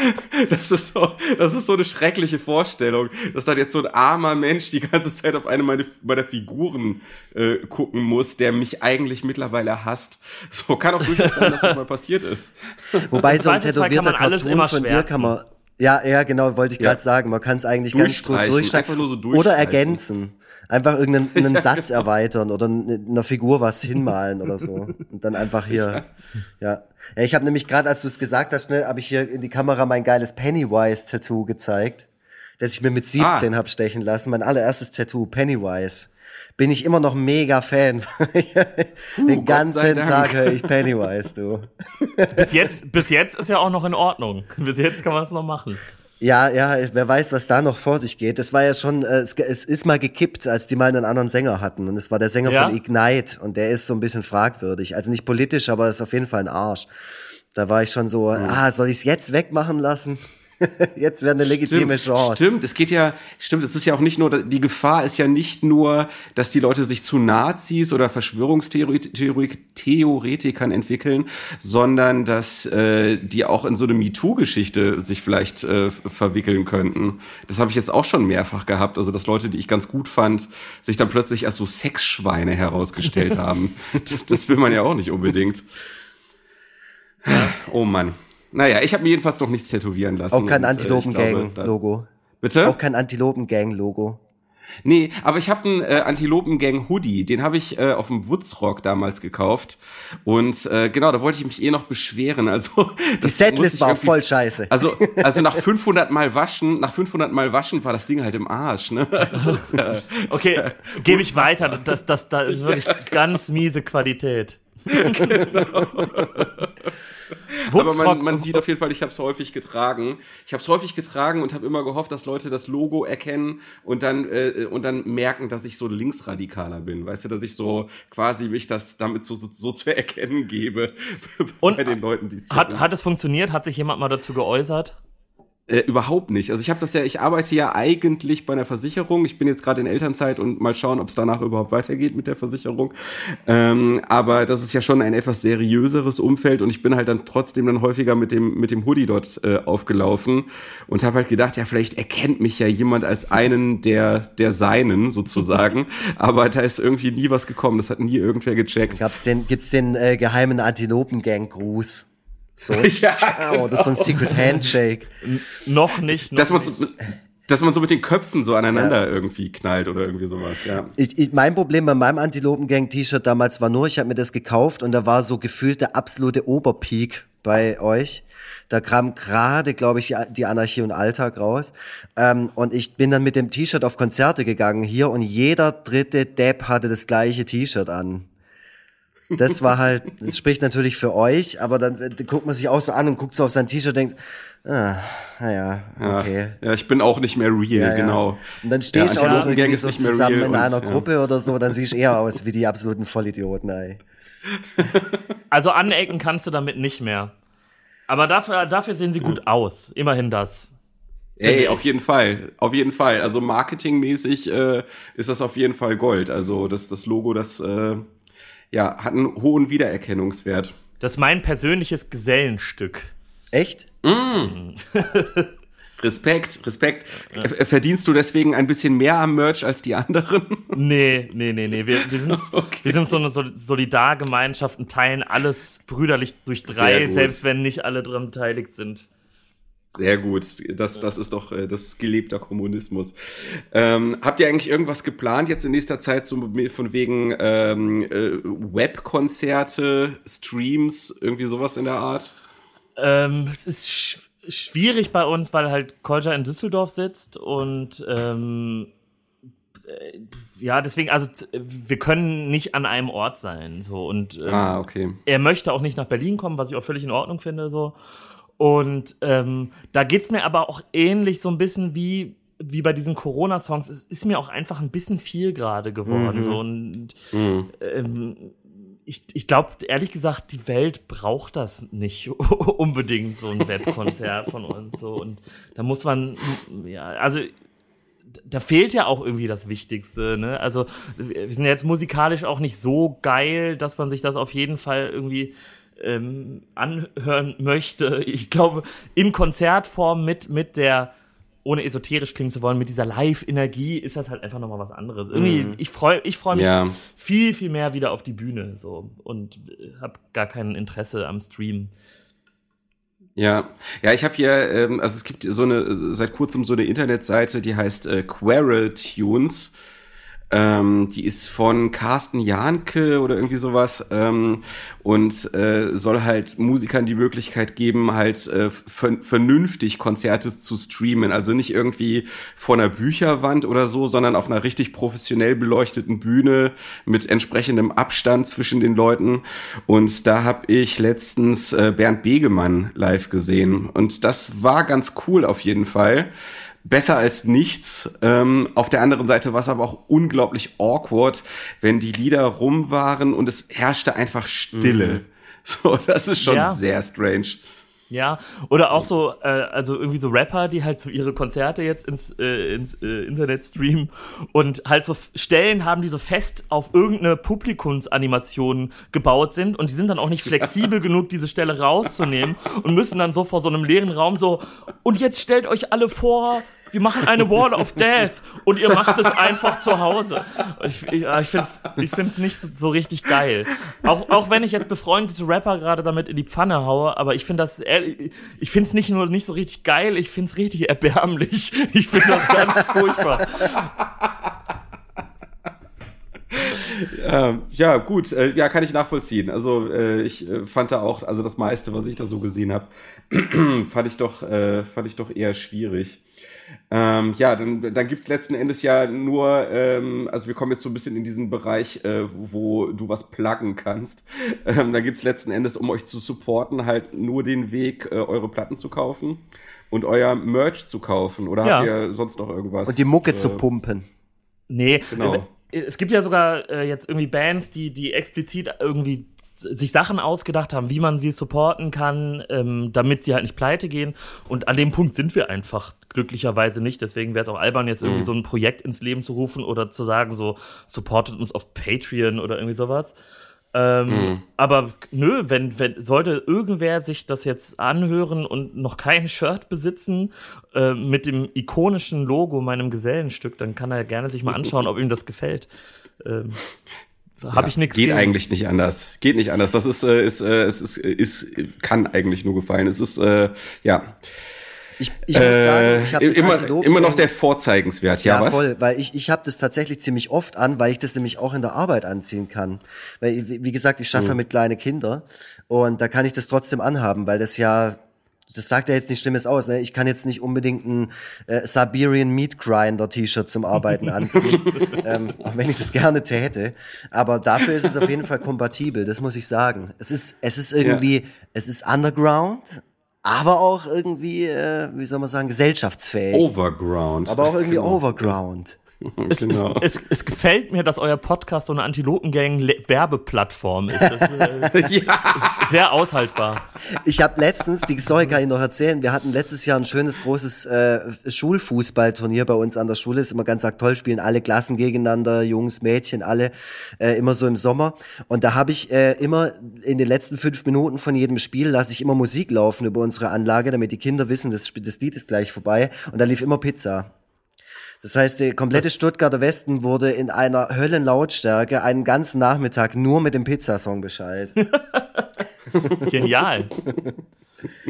Das ist, so, das ist so eine schreckliche Vorstellung, dass dann jetzt so ein armer Mensch die ganze Zeit auf eine meiner, meiner Figuren äh, gucken muss, der mich eigentlich mittlerweile hasst. So kann auch durchaus sein, dass das mal passiert ist. Wobei so ein tätowierter Cartoon von dir kann man ja, ja, genau, wollte ich gerade ja. sagen. Man kann es eigentlich ganz gut durchstreichen. So oder ergänzen. Einfach irgendeinen ja, Satz genau. erweitern oder einer Figur was hinmalen oder so. Und dann einfach hier. Ja. Ja, ja ich habe nämlich gerade, als du es gesagt hast, ne, habe ich hier in die Kamera mein geiles Pennywise-Tattoo gezeigt, das ich mir mit 17 ah. habe stechen lassen. Mein allererstes Tattoo, Pennywise bin ich immer noch mega Fan. Puh, Den ganzen Tag höre ich Pennywise, du. bis, jetzt, bis jetzt ist ja auch noch in Ordnung. Bis jetzt kann man es noch machen. Ja, ja, wer weiß, was da noch vor sich geht. Das war ja schon, äh, es, es, ist mal gekippt, als die mal einen anderen Sänger hatten. Und es war der Sänger ja? von Ignite und der ist so ein bisschen fragwürdig. Also nicht politisch, aber ist auf jeden Fall ein Arsch. Da war ich schon so, mhm. ah, soll ich es jetzt wegmachen lassen? Jetzt wäre eine legitime stimmt, Chance. Stimmt, es geht ja, stimmt, es ist ja auch nicht nur, die Gefahr ist ja nicht nur, dass die Leute sich zu Nazis oder Verschwörungstheoretikern entwickeln, sondern dass äh, die auch in so eine MeToo-Geschichte sich vielleicht äh, verwickeln könnten. Das habe ich jetzt auch schon mehrfach gehabt, also dass Leute, die ich ganz gut fand, sich dann plötzlich als so Sexschweine herausgestellt haben. Das, das will man ja auch nicht unbedingt. Oh Mann. Naja, ich habe mir jedenfalls noch nichts tätowieren lassen. Auch kein äh, Antilopen-Gang-Logo. Bitte? Auch kein Antilopen-Gang-Logo. Nee, aber ich habe einen äh, Antilopen-Gang-Hoodie, den habe ich äh, auf dem Woodsrock damals gekauft. Und äh, genau, da wollte ich mich eh noch beschweren. Also Die Setlist war voll scheiße. Also, also nach 500 Mal waschen, nach 500 Mal waschen war das Ding halt im Arsch. Ne? Also, das, äh, okay, gebe ich weiter. Das, das, das ist wirklich ganz miese Qualität. genau. Aber man, man sieht auf jeden Fall, ich habe es häufig getragen. Ich habe es häufig getragen und habe immer gehofft, dass Leute das Logo erkennen und dann äh, und dann merken, dass ich so linksradikaler bin. Weißt du, dass ich so quasi mich das damit so, so, so zu erkennen gebe und bei den Leuten, die es hat, hat es funktioniert? Hat sich jemand mal dazu geäußert? Äh, überhaupt nicht. Also ich habe das ja, ich arbeite ja eigentlich bei einer Versicherung. Ich bin jetzt gerade in Elternzeit und mal schauen, ob es danach überhaupt weitergeht mit der Versicherung. Ähm, aber das ist ja schon ein etwas seriöseres Umfeld und ich bin halt dann trotzdem dann häufiger mit dem mit dem Hoodie dort äh, aufgelaufen und habe halt gedacht, ja vielleicht erkennt mich ja jemand als einen der der seinen sozusagen. aber da ist irgendwie nie was gekommen. Das hat nie irgendwer gecheckt. Gab's den gibt's den äh, geheimen Antilopen-Gang-Gruß? So, ja, genau. das ist so ein Secret Handshake. N noch nicht. Noch dass, man so, dass man so mit den Köpfen so aneinander ja. irgendwie knallt oder irgendwie sowas, ja. Ich, ich, mein Problem bei meinem Antilopen-Gang-T-Shirt damals war nur, ich habe mir das gekauft und da war so gefühlt der absolute Oberpeak bei euch. Da kam gerade, glaube ich, die Anarchie und Alltag raus. Ähm, und ich bin dann mit dem T-Shirt auf Konzerte gegangen hier und jeder dritte Depp hatte das gleiche T-Shirt an das war halt, das spricht natürlich für euch, aber dann, dann guckt man sich auch so an und guckt so auf sein T-Shirt und denkt, ah, naja, okay. Ja, ja, ich bin auch nicht mehr real, ja, genau. Und dann stehst du auch noch irgendwie so zusammen in einer Gruppe oder so, dann siehst du eher aus wie die absoluten Vollidioten, ey. Also anecken kannst du damit nicht mehr. Aber dafür, dafür sehen sie gut aus. Immerhin das. Ey, auf jeden Fall, auf jeden Fall. Also marketingmäßig äh, ist das auf jeden Fall Gold. Also das, das Logo, das äh, ja, hat einen hohen Wiedererkennungswert. Das ist mein persönliches Gesellenstück. Echt? Mm. Respekt, Respekt. Verdienst du deswegen ein bisschen mehr am Merch als die anderen? Nee, nee, nee, nee. Wir, wir, sind, okay. wir sind so eine Solidargemeinschaft und teilen alles brüderlich durch drei, selbst wenn nicht alle dran beteiligt sind. Sehr gut. Das, das ist doch äh, das gelebter Kommunismus. Ähm, habt ihr eigentlich irgendwas geplant jetzt in nächster Zeit, so von wegen ähm, äh, Webkonzerte, Streams, irgendwie sowas in der Art? Ähm, es ist sch schwierig bei uns, weil halt Kolja in Düsseldorf sitzt und ähm, äh, ja, deswegen, also wir können nicht an einem Ort sein. So und ähm, ah, okay. er möchte auch nicht nach Berlin kommen, was ich auch völlig in Ordnung finde. So. Und ähm, da geht's mir aber auch ähnlich so ein bisschen wie wie bei diesen Corona-Songs, es ist mir auch einfach ein bisschen viel gerade geworden. Mhm. So. Und mhm. ähm, ich, ich glaube, ehrlich gesagt, die Welt braucht das nicht unbedingt, so ein Webkonzert von uns. So. Und da muss man, ja, also da fehlt ja auch irgendwie das Wichtigste. Ne? Also wir sind jetzt musikalisch auch nicht so geil, dass man sich das auf jeden Fall irgendwie ähm, anhören möchte. Ich glaube, in Konzertform mit, mit der, ohne esoterisch klingen zu wollen, mit dieser Live-Energie ist das halt einfach nochmal was anderes. Irgendwie, mm. ich freue ich freu mich ja. viel, viel mehr wieder auf die Bühne so und habe gar kein Interesse am Stream. Ja, ja, ich habe hier, ähm, also es gibt so eine seit kurzem so eine Internetseite, die heißt äh, Quarrel Tunes. Ähm, die ist von Carsten Jahnke oder irgendwie sowas ähm, und äh, soll halt Musikern die Möglichkeit geben, halt äh, vernünftig Konzerte zu streamen. Also nicht irgendwie vor einer Bücherwand oder so, sondern auf einer richtig professionell beleuchteten Bühne mit entsprechendem Abstand zwischen den Leuten. Und da habe ich letztens äh, Bernd Begemann live gesehen. Und das war ganz cool auf jeden Fall besser als nichts. Ähm, auf der anderen Seite war es aber auch unglaublich awkward, wenn die Lieder rum waren und es herrschte einfach Stille. Mhm. So, das ist schon ja. sehr strange. Ja, oder auch so, äh, also irgendwie so Rapper, die halt so ihre Konzerte jetzt ins, äh, ins äh, Internet streamen und halt so Stellen haben, die so fest auf irgendeine Publikumsanimation gebaut sind und die sind dann auch nicht flexibel genug, diese Stelle rauszunehmen und müssen dann so vor so einem leeren Raum so, und jetzt stellt euch alle vor, wir machen eine Wall of Death und ihr macht es einfach zu Hause. Ich, ich, ich finde es ich find's nicht so, so, richtig geil. Auch, auch wenn ich jetzt befreundete Rapper gerade damit in die Pfanne haue, aber ich finde das, ich finde es nicht nur nicht so richtig geil, ich finde es richtig erbärmlich. Ich finde das ganz furchtbar. ähm, ja, gut, äh, ja, kann ich nachvollziehen. Also äh, ich äh, fand da auch, also das meiste, was ich da so gesehen habe, fand ich doch, äh, fand ich doch eher schwierig. Ähm, ja, dann, dann gibt letzten Endes ja nur, ähm, also wir kommen jetzt so ein bisschen in diesen Bereich, äh, wo du was pluggen kannst. Ähm, dann gibt's letzten Endes, um euch zu supporten, halt nur den Weg, äh, eure Platten zu kaufen und euer Merch zu kaufen. Oder ja. habt ihr sonst noch irgendwas? Und die Mucke äh, zu pumpen. Nee, genau es gibt ja sogar äh, jetzt irgendwie Bands, die, die explizit irgendwie sich Sachen ausgedacht haben, wie man sie supporten kann, ähm, damit sie halt nicht pleite gehen. Und an dem Punkt sind wir einfach glücklicherweise nicht. Deswegen wäre es auch albern, jetzt irgendwie mhm. so ein Projekt ins Leben zu rufen oder zu sagen, so supportet uns auf Patreon oder irgendwie sowas. Ähm, mhm. Aber nö, wenn, wenn sollte irgendwer sich das jetzt anhören und noch kein Shirt besitzen äh, mit dem ikonischen Logo meinem Gesellenstück, dann kann er gerne sich mal anschauen, ob ihm das gefällt. Ähm, habe ja, ich nichts. Geht gegen. eigentlich nicht anders. Geht nicht anders. Das ist, äh, ist, äh, ist, ist, ist, kann eigentlich nur gefallen. Es ist, äh, ja. Ich, ich muss äh, sagen, ich habe das immer, immer noch sehr vorzeigenswert, ja, ja was? voll, weil ich, ich habe das tatsächlich ziemlich oft an, weil ich das nämlich auch in der Arbeit anziehen kann. Weil, wie gesagt, ich schaffe mhm. mit kleine Kinder und da kann ich das trotzdem anhaben, weil das ja das sagt ja jetzt nichts Schlimmes aus. Ne? Ich kann jetzt nicht unbedingt ein äh, Siberian Meat Grinder T-Shirt zum Arbeiten anziehen, ähm, auch wenn ich das gerne täte. Aber dafür ist es auf jeden Fall kompatibel. Das muss ich sagen. Es ist, es ist irgendwie, ja. es ist Underground, aber auch irgendwie, äh, wie soll man sagen, gesellschaftsfähig. Overground. Aber auch irgendwie genau. Overground. Es, genau. es, es, es, gefällt mir, dass euer Podcast so eine Antilopengang-Werbeplattform ist. Das, äh, ja. ist sehr aushaltbar. Ich habe letztens, die Story kann ich noch erzählen, wir hatten letztes Jahr ein schönes, großes äh, Schulfußballturnier bei uns an der Schule. Ist immer ganz aktuell, spielen alle Klassen gegeneinander, Jungs, Mädchen, alle, äh, immer so im Sommer. Und da habe ich äh, immer in den letzten fünf Minuten von jedem Spiel, lasse ich immer Musik laufen über unsere Anlage, damit die Kinder wissen, das, das Lied ist gleich vorbei. Und da lief immer Pizza. Das heißt, der komplette Stuttgarter Westen wurde in einer Höllenlautstärke einen ganzen Nachmittag nur mit dem Pizzasong beschallt. Genial.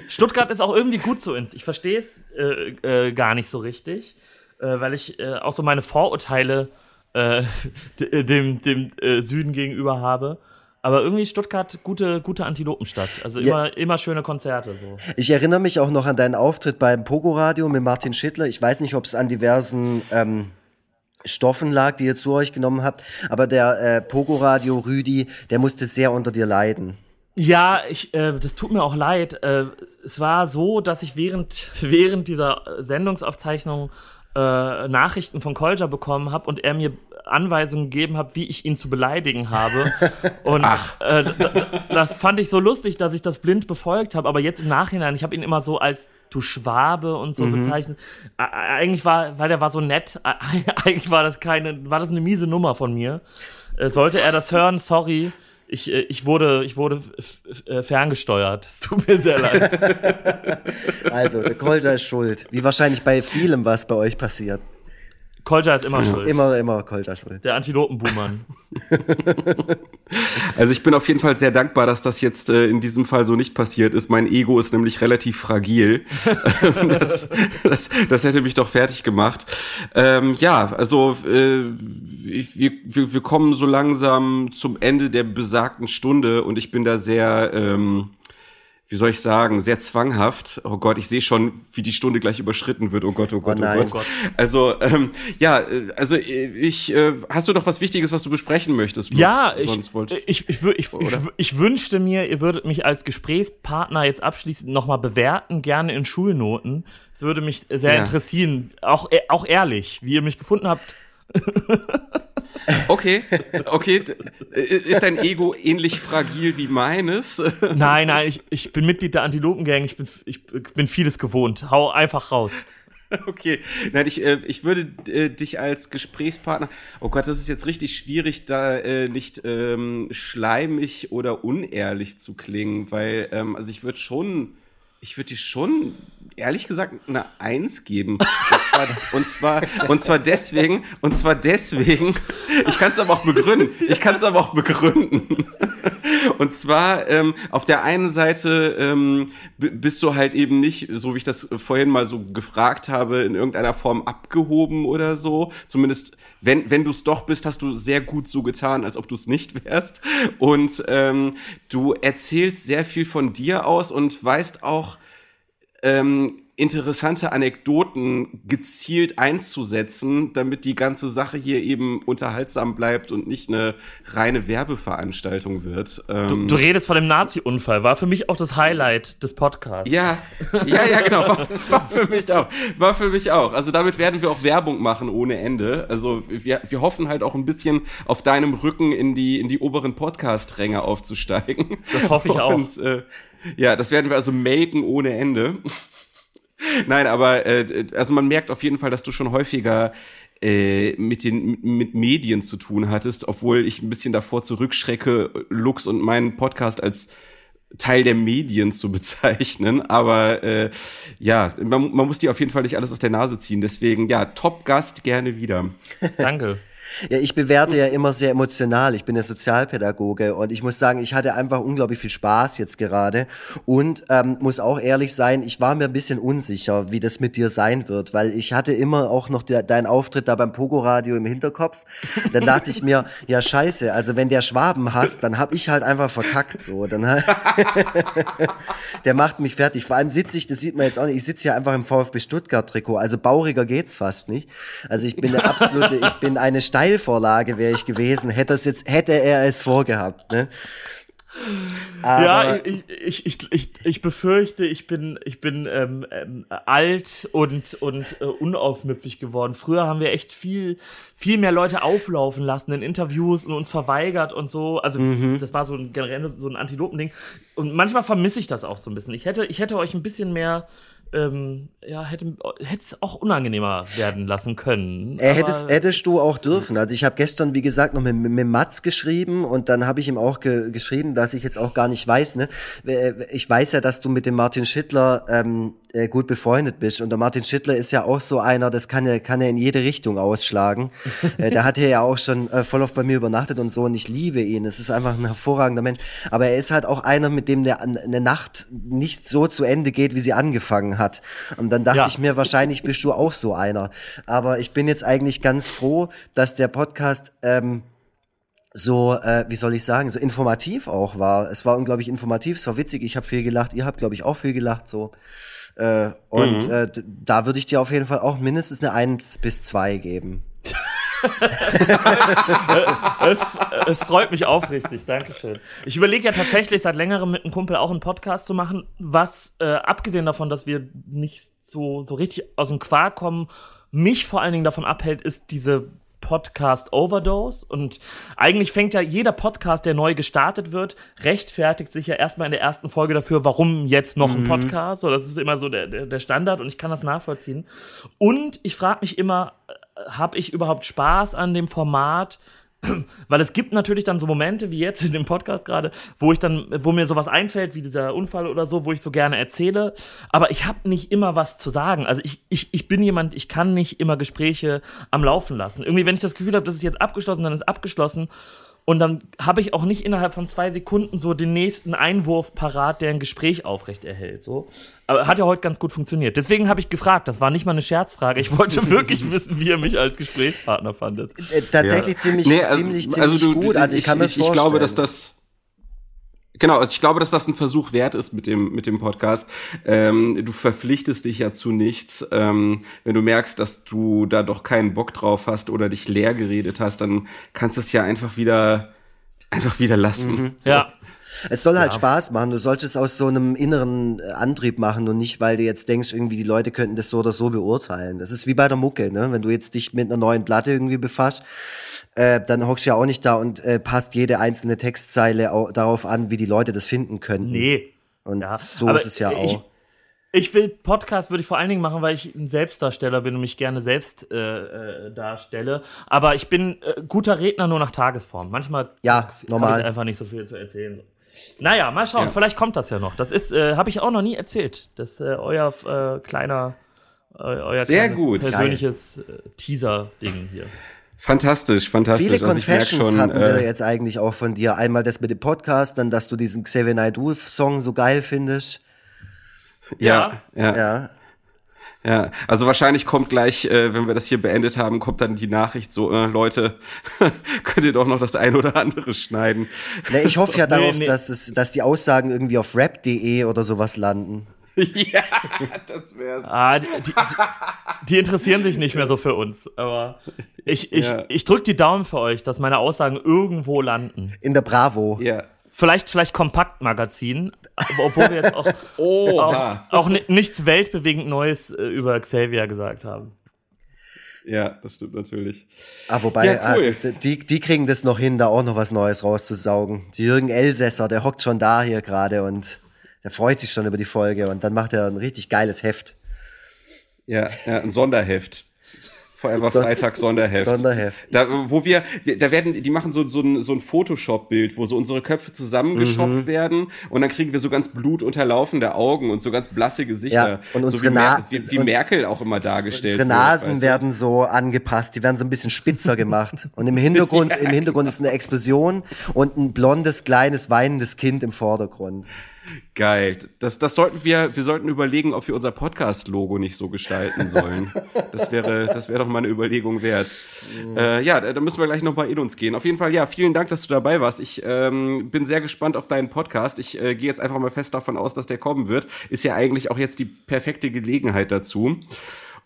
Stuttgart ist auch irgendwie gut zu uns. Ich verstehe es äh, äh, gar nicht so richtig, äh, weil ich äh, auch so meine Vorurteile äh, dem, dem äh, Süden gegenüber habe. Aber irgendwie Stuttgart gute, gute Antilopenstadt. Also immer, ja. immer schöne Konzerte. So. Ich erinnere mich auch noch an deinen Auftritt beim Pogo-Radio mit Martin Schittler. Ich weiß nicht, ob es an diversen ähm, Stoffen lag, die ihr zu euch genommen habt, aber der äh, Pogo-Radio Rüdi, der musste sehr unter dir leiden. Ja, ich, äh, das tut mir auch leid. Äh, es war so, dass ich während, während dieser Sendungsaufzeichnung äh, Nachrichten von Kolja bekommen habe und er mir Anweisungen gegeben hat, wie ich ihn zu beleidigen habe. Und äh, das fand ich so lustig, dass ich das blind befolgt habe. Aber jetzt im Nachhinein, ich habe ihn immer so als du Schwabe und so mhm. bezeichnet. Eigentlich war, weil der war so nett. Eigentlich war das keine, war das eine miese Nummer von mir. Äh, sollte er das hören, sorry ich, äh, ich wurde, ich wurde äh, ferngesteuert. Es tut mir sehr leid. also, der Kolja ist schuld. Wie wahrscheinlich bei vielem, was bei euch passiert. Kolja ist immer schuld. Immer, immer Kolja schuld. Der Antilopenbuhmann. also ich bin auf jeden Fall sehr dankbar, dass das jetzt äh, in diesem Fall so nicht passiert ist. Mein Ego ist nämlich relativ fragil. das, das, das, hätte mich doch fertig gemacht. Ähm, ja, also äh, wir, wir, wir kommen so langsam zum Ende der besagten Stunde und ich bin da sehr... Ähm, wie soll ich sagen, sehr zwanghaft. Oh Gott, ich sehe schon, wie die Stunde gleich überschritten wird. Oh Gott, oh Gott, oh, oh Gott. Also, ähm, ja, äh, also ich, äh, hast du noch was Wichtiges, was du besprechen möchtest? Lutz? Ja, ich, ich, ich, ich, ich, ich, wünschte mir, ihr würdet mich als Gesprächspartner jetzt abschließend nochmal bewerten, gerne in Schulnoten. Es würde mich sehr ja. interessieren, auch, äh, auch ehrlich, wie ihr mich gefunden habt. Okay, okay. Ist dein Ego ähnlich fragil wie meines? Nein, nein, ich, ich bin Mitglied der Antilopengang, ich bin, ich bin vieles gewohnt. Hau einfach raus. Okay, nein, ich, äh, ich würde äh, dich als Gesprächspartner. Oh Gott, das ist jetzt richtig schwierig, da äh, nicht ähm, schleimig oder unehrlich zu klingen, weil ähm, also ich würde schon ich würde dir schon, ehrlich gesagt, eine Eins geben. Und zwar, und zwar, und zwar deswegen, und zwar deswegen, ich kann es aber auch begründen. Ich kann es aber auch begründen. Und zwar, ähm, auf der einen Seite ähm, bist du halt eben nicht, so wie ich das vorhin mal so gefragt habe, in irgendeiner Form abgehoben oder so. Zumindest, wenn, wenn du es doch bist, hast du sehr gut so getan, als ob du es nicht wärst. Und ähm, du erzählst sehr viel von dir aus und weißt auch, ähm, interessante Anekdoten gezielt einzusetzen, damit die ganze Sache hier eben unterhaltsam bleibt und nicht eine reine Werbeveranstaltung wird. Ähm du, du, redest von dem Nazi-Unfall, war für mich auch das Highlight des Podcasts. Ja, ja, ja, genau, war, war, für mich auch, war für mich auch. Also damit werden wir auch Werbung machen ohne Ende. Also wir, wir hoffen halt auch ein bisschen auf deinem Rücken in die, in die oberen Podcast-Ränge aufzusteigen. Das hoffe ich und, auch. Äh, ja, das werden wir also melken ohne Ende. Nein, aber äh, also man merkt auf jeden Fall, dass du schon häufiger äh, mit den mit Medien zu tun hattest, obwohl ich ein bisschen davor zurückschrecke, Lux und meinen Podcast als Teil der Medien zu bezeichnen. Aber äh, ja, man, man muss dir auf jeden Fall nicht alles aus der Nase ziehen. Deswegen, ja, Top-Gast gerne wieder. Danke. Ja, ich bewerte ja immer sehr emotional. Ich bin ja Sozialpädagoge und ich muss sagen, ich hatte einfach unglaublich viel Spaß jetzt gerade und ähm, muss auch ehrlich sein, ich war mir ein bisschen unsicher, wie das mit dir sein wird, weil ich hatte immer auch noch de deinen Auftritt da beim Pogo-Radio im Hinterkopf. Dann dachte ich mir, ja scheiße, also wenn der Schwaben hasst, dann hab ich halt einfach verkackt. So, dann der macht mich fertig. Vor allem sitze ich, das sieht man jetzt auch nicht, ich sitze ja einfach im VfB Stuttgart-Trikot. Also bauriger geht's fast nicht. Also ich bin eine absolute, ich bin eine Steilvorlage wäre ich gewesen, hätte, es jetzt, hätte er es vorgehabt. Ne? Aber ja, ich, ich, ich, ich, ich befürchte, ich bin, ich bin ähm, ähm, alt und, und äh, unaufmüpfig geworden. Früher haben wir echt viel, viel mehr Leute auflaufen lassen in Interviews und uns verweigert und so. Also mhm. das war so ein generell so ein Antilopending. Und manchmal vermisse ich das auch so ein bisschen. Ich hätte, ich hätte euch ein bisschen mehr ähm, ja, hätte es auch unangenehmer werden lassen können. Er hättest, hättest du auch dürfen. Also ich habe gestern, wie gesagt, noch mit, mit Mats geschrieben und dann habe ich ihm auch ge geschrieben, dass ich jetzt auch gar nicht weiß. Ne? Äh, ich weiß ja, dass du mit dem Martin Schittler ähm, äh, gut befreundet bist. Und der Martin Schittler ist ja auch so einer, das kann er, kann er in jede Richtung ausschlagen. äh, der hat ja auch schon äh, voll oft bei mir übernachtet und so und ich liebe ihn. Es ist einfach ein hervorragender Mensch. Aber er ist halt auch einer, mit dem der eine Nacht nicht so zu Ende geht, wie sie angefangen hat. Und dann dachte ja. ich mir, wahrscheinlich bist du auch so einer. Aber ich bin jetzt eigentlich ganz froh, dass der Podcast ähm, so, äh, wie soll ich sagen, so informativ auch war. Es war unglaublich informativ, es war witzig, ich habe viel gelacht, ihr habt, glaube ich, auch viel gelacht. so. Äh, und mhm. äh, da würde ich dir auf jeden Fall auch mindestens eine 1 bis 2 geben. es, es, freut mich aufrichtig, Dankeschön. Ich überlege ja tatsächlich seit längerem mit einem Kumpel auch einen Podcast zu machen, was äh, abgesehen davon, dass wir nicht so, so richtig aus dem Quark kommen, mich vor allen Dingen davon abhält, ist diese Podcast Overdose. Und eigentlich fängt ja jeder Podcast, der neu gestartet wird, rechtfertigt sich ja erstmal in der ersten Folge dafür, warum jetzt noch ein mhm. Podcast. So, das ist immer so der, der, der Standard und ich kann das nachvollziehen. Und ich frage mich immer, habe ich überhaupt Spaß an dem Format? weil es gibt natürlich dann so Momente wie jetzt in dem Podcast gerade, wo ich dann, wo mir sowas einfällt, wie dieser Unfall oder so, wo ich so gerne erzähle, aber ich habe nicht immer was zu sagen. Also ich, ich, ich bin jemand, ich kann nicht immer Gespräche am Laufen lassen. Irgendwie, wenn ich das Gefühl habe, das ist jetzt abgeschlossen, dann ist abgeschlossen. Und dann habe ich auch nicht innerhalb von zwei Sekunden so den nächsten Einwurf parat, der ein Gespräch aufrechterhält. So. Aber hat ja heute ganz gut funktioniert. Deswegen habe ich gefragt. Das war nicht mal eine Scherzfrage. Ich wollte wirklich wissen, wie ihr mich als Gesprächspartner fandet. Äh, tatsächlich ja. ziemlich, nee, also, ziemlich, ziemlich also du, gut. Also ich, ich kann mir ich, ich glaube, dass das Genau, also ich glaube, dass das ein Versuch wert ist mit dem, mit dem Podcast. Ähm, du verpflichtest dich ja zu nichts. Ähm, wenn du merkst, dass du da doch keinen Bock drauf hast oder dich leer geredet hast, dann kannst du es ja einfach wieder, einfach wieder lassen. Mhm. So. Ja. Es soll halt ja. Spaß machen. Du sollst es aus so einem inneren äh, Antrieb machen und nicht, weil du jetzt denkst, irgendwie die Leute könnten das so oder so beurteilen. Das ist wie bei der Mucke, ne? Wenn du jetzt dich mit einer neuen Platte irgendwie befasst, äh, dann hockst du ja auch nicht da und äh, passt jede einzelne Textzeile darauf an, wie die Leute das finden können. Nee. Und ja. so Aber ist es ja ich, auch. Ich will Podcast würde ich vor allen Dingen machen, weil ich ein Selbstdarsteller bin und mich gerne selbst äh, äh, darstelle. Aber ich bin äh, guter Redner nur nach Tagesform. Manchmal ja, normal. ich einfach nicht so viel zu erzählen. Naja, mal schauen. Ja. Vielleicht kommt das ja noch. Das ist, äh, habe ich auch noch nie erzählt. Das äh, euer äh, kleiner, euer Sehr gut. persönliches äh, Teaser-Ding hier. Fantastisch, fantastisch. Viele also Confessions schon, hatten wir äh, jetzt eigentlich auch von dir. Einmal das mit dem Podcast, dann, dass du diesen Xavier Naidoo-Song so geil findest. Ja, ja. ja. Ja, also wahrscheinlich kommt gleich, äh, wenn wir das hier beendet haben, kommt dann die Nachricht so, äh, Leute, könnt ihr doch noch das ein oder andere schneiden. Nee, ich hoffe ja darauf, nee, nee. Dass, es, dass die Aussagen irgendwie auf rap.de oder sowas landen. ja, das wär's. Ah, die, die, die, interessieren sich nicht mehr so für uns, aber ich, ich, ja. ich drück die Daumen für euch, dass meine Aussagen irgendwo landen. In der Bravo. Ja. Vielleicht, vielleicht Kompaktmagazin, obwohl wir jetzt auch, oh, auch, auch nichts weltbewegend Neues äh, über Xavier gesagt haben. Ja, das stimmt natürlich. Ah, wobei, ja, cool. ah, die, die kriegen das noch hin, da auch noch was Neues rauszusaugen. Die Jürgen Elsässer, der hockt schon da hier gerade und der freut sich schon über die Folge und dann macht er ein richtig geiles Heft. Ja, ja ein Sonderheft. Forever Son Freitag Sonderheft. Sonderheft. Da, wo wir, da werden, die machen so, so ein, so ein Photoshop-Bild, wo so unsere Köpfe zusammengeschoppt mhm. werden und dann kriegen wir so ganz blutunterlaufende Augen und so ganz blasse Gesichter. Ja, und unsere so wie, Mer wie, wie uns, Merkel auch immer dargestellt Unsere Nasen wird, werden so angepasst, die werden so ein bisschen spitzer gemacht. Und im Hintergrund, ja. im Hintergrund ist eine Explosion und ein blondes, kleines, weinendes Kind im Vordergrund. Geil. Das, das sollten wir, wir sollten überlegen, ob wir unser Podcast-Logo nicht so gestalten sollen. Das wäre, das wäre doch mal eine Überlegung wert. Mhm. Äh, ja, da müssen wir gleich nochmal in uns gehen. Auf jeden Fall, ja, vielen Dank, dass du dabei warst. Ich ähm, bin sehr gespannt auf deinen Podcast. Ich äh, gehe jetzt einfach mal fest davon aus, dass der kommen wird. Ist ja eigentlich auch jetzt die perfekte Gelegenheit dazu.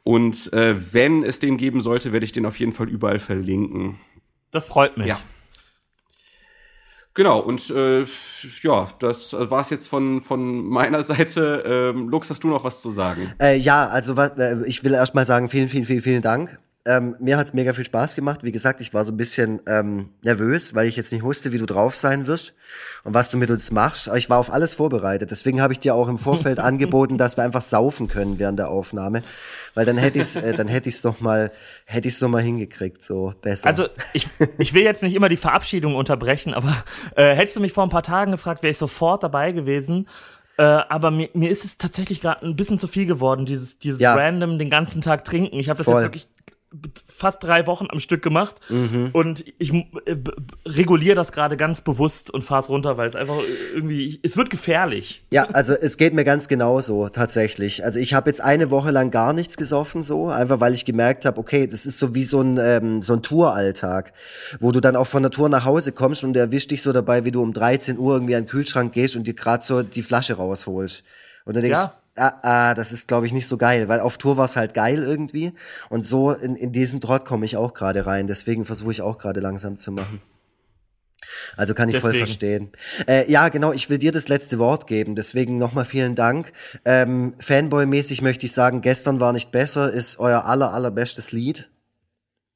Und äh, wenn es den geben sollte, werde ich den auf jeden Fall überall verlinken. Das freut mich. Ja. Genau, und äh, ja, das war es jetzt von, von meiner Seite. Ähm, Lux, hast du noch was zu sagen? Äh, ja, also äh, ich will erst mal sagen, vielen, vielen, vielen, vielen Dank. Ähm, mir hat's mega viel Spaß gemacht. Wie gesagt, ich war so ein bisschen ähm, nervös, weil ich jetzt nicht wusste, wie du drauf sein wirst und was du mit uns machst. Aber ich war auf alles vorbereitet. Deswegen habe ich dir auch im Vorfeld angeboten, dass wir einfach saufen können während der Aufnahme, weil dann hätte ich's, äh, dann hätte ich's doch mal, hätte ich's noch mal hingekriegt, so besser. Also ich, ich will jetzt nicht immer die Verabschiedung unterbrechen, aber äh, hättest du mich vor ein paar Tagen gefragt, wäre ich sofort dabei gewesen. Äh, aber mir, mir ist es tatsächlich gerade ein bisschen zu viel geworden, dieses, dieses ja. random den ganzen Tag trinken. Ich habe das Voll. jetzt wirklich fast drei Wochen am Stück gemacht mhm. und ich äh, reguliere das gerade ganz bewusst und fahre es runter, weil es einfach irgendwie, es wird gefährlich. Ja, also es geht mir ganz genauso tatsächlich. Also ich habe jetzt eine Woche lang gar nichts gesoffen so, einfach weil ich gemerkt habe, okay, das ist so wie so ein ähm, so ein Touralltag, wo du dann auch von der Tour nach Hause kommst und erwischt dich so dabei, wie du um 13 Uhr irgendwie an den Kühlschrank gehst und dir gerade so die Flasche rausholst. Und du denkst, ja ah, ah, das ist, glaube ich, nicht so geil, weil auf Tour war es halt geil irgendwie. Und so in, in diesen Trott komme ich auch gerade rein. Deswegen versuche ich auch gerade langsam zu machen. Also kann ich deswegen. voll verstehen. Äh, ja, genau, ich will dir das letzte Wort geben. Deswegen nochmal vielen Dank. Ähm, Fanboy-mäßig möchte ich sagen, gestern war nicht besser, ist euer aller, allerbestes Lied.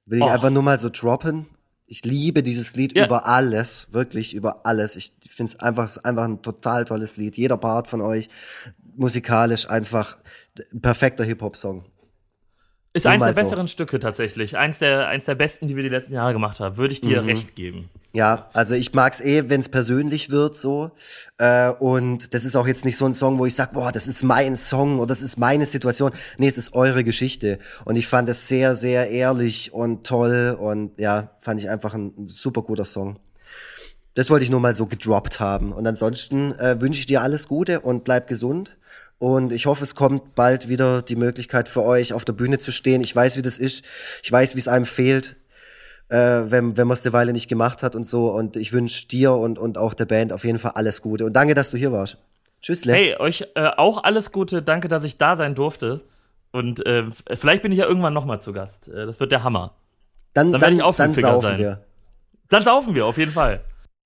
Will ich Och. einfach nur mal so droppen. Ich liebe dieses Lied ja. über alles, wirklich über alles. Ich finde es einfach, einfach ein total tolles Lied. Jeder Part von euch musikalisch einfach ein perfekter Hip-Hop-Song. Ist eins der besseren so. Stücke tatsächlich. Eins der, eins der besten, die wir die letzten Jahre gemacht haben. Würde ich dir mhm. recht geben. Ja, also ich mag's eh, wenn es persönlich wird so. Äh, und das ist auch jetzt nicht so ein Song, wo ich sag, boah, das ist mein Song oder das ist meine Situation. Nee, es ist eure Geschichte. Und ich fand es sehr, sehr ehrlich und toll. Und ja, fand ich einfach ein super guter Song. Das wollte ich nur mal so gedroppt haben. Und ansonsten äh, wünsche ich dir alles Gute und bleib gesund. Und ich hoffe, es kommt bald wieder die Möglichkeit für euch, auf der Bühne zu stehen. Ich weiß, wie das ist. Ich weiß, wie es einem fehlt, äh, wenn, wenn man es eine Weile nicht gemacht hat und so. Und ich wünsche dir und, und auch der Band auf jeden Fall alles Gute. Und danke, dass du hier warst. Tschüss, Le. Hey, euch äh, auch alles Gute. Danke, dass ich da sein durfte. Und äh, vielleicht bin ich ja irgendwann nochmal zu Gast. Äh, das wird der Hammer. Dann, dann, dann, dann saufen sein. wir. Dann saufen wir, auf jeden Fall.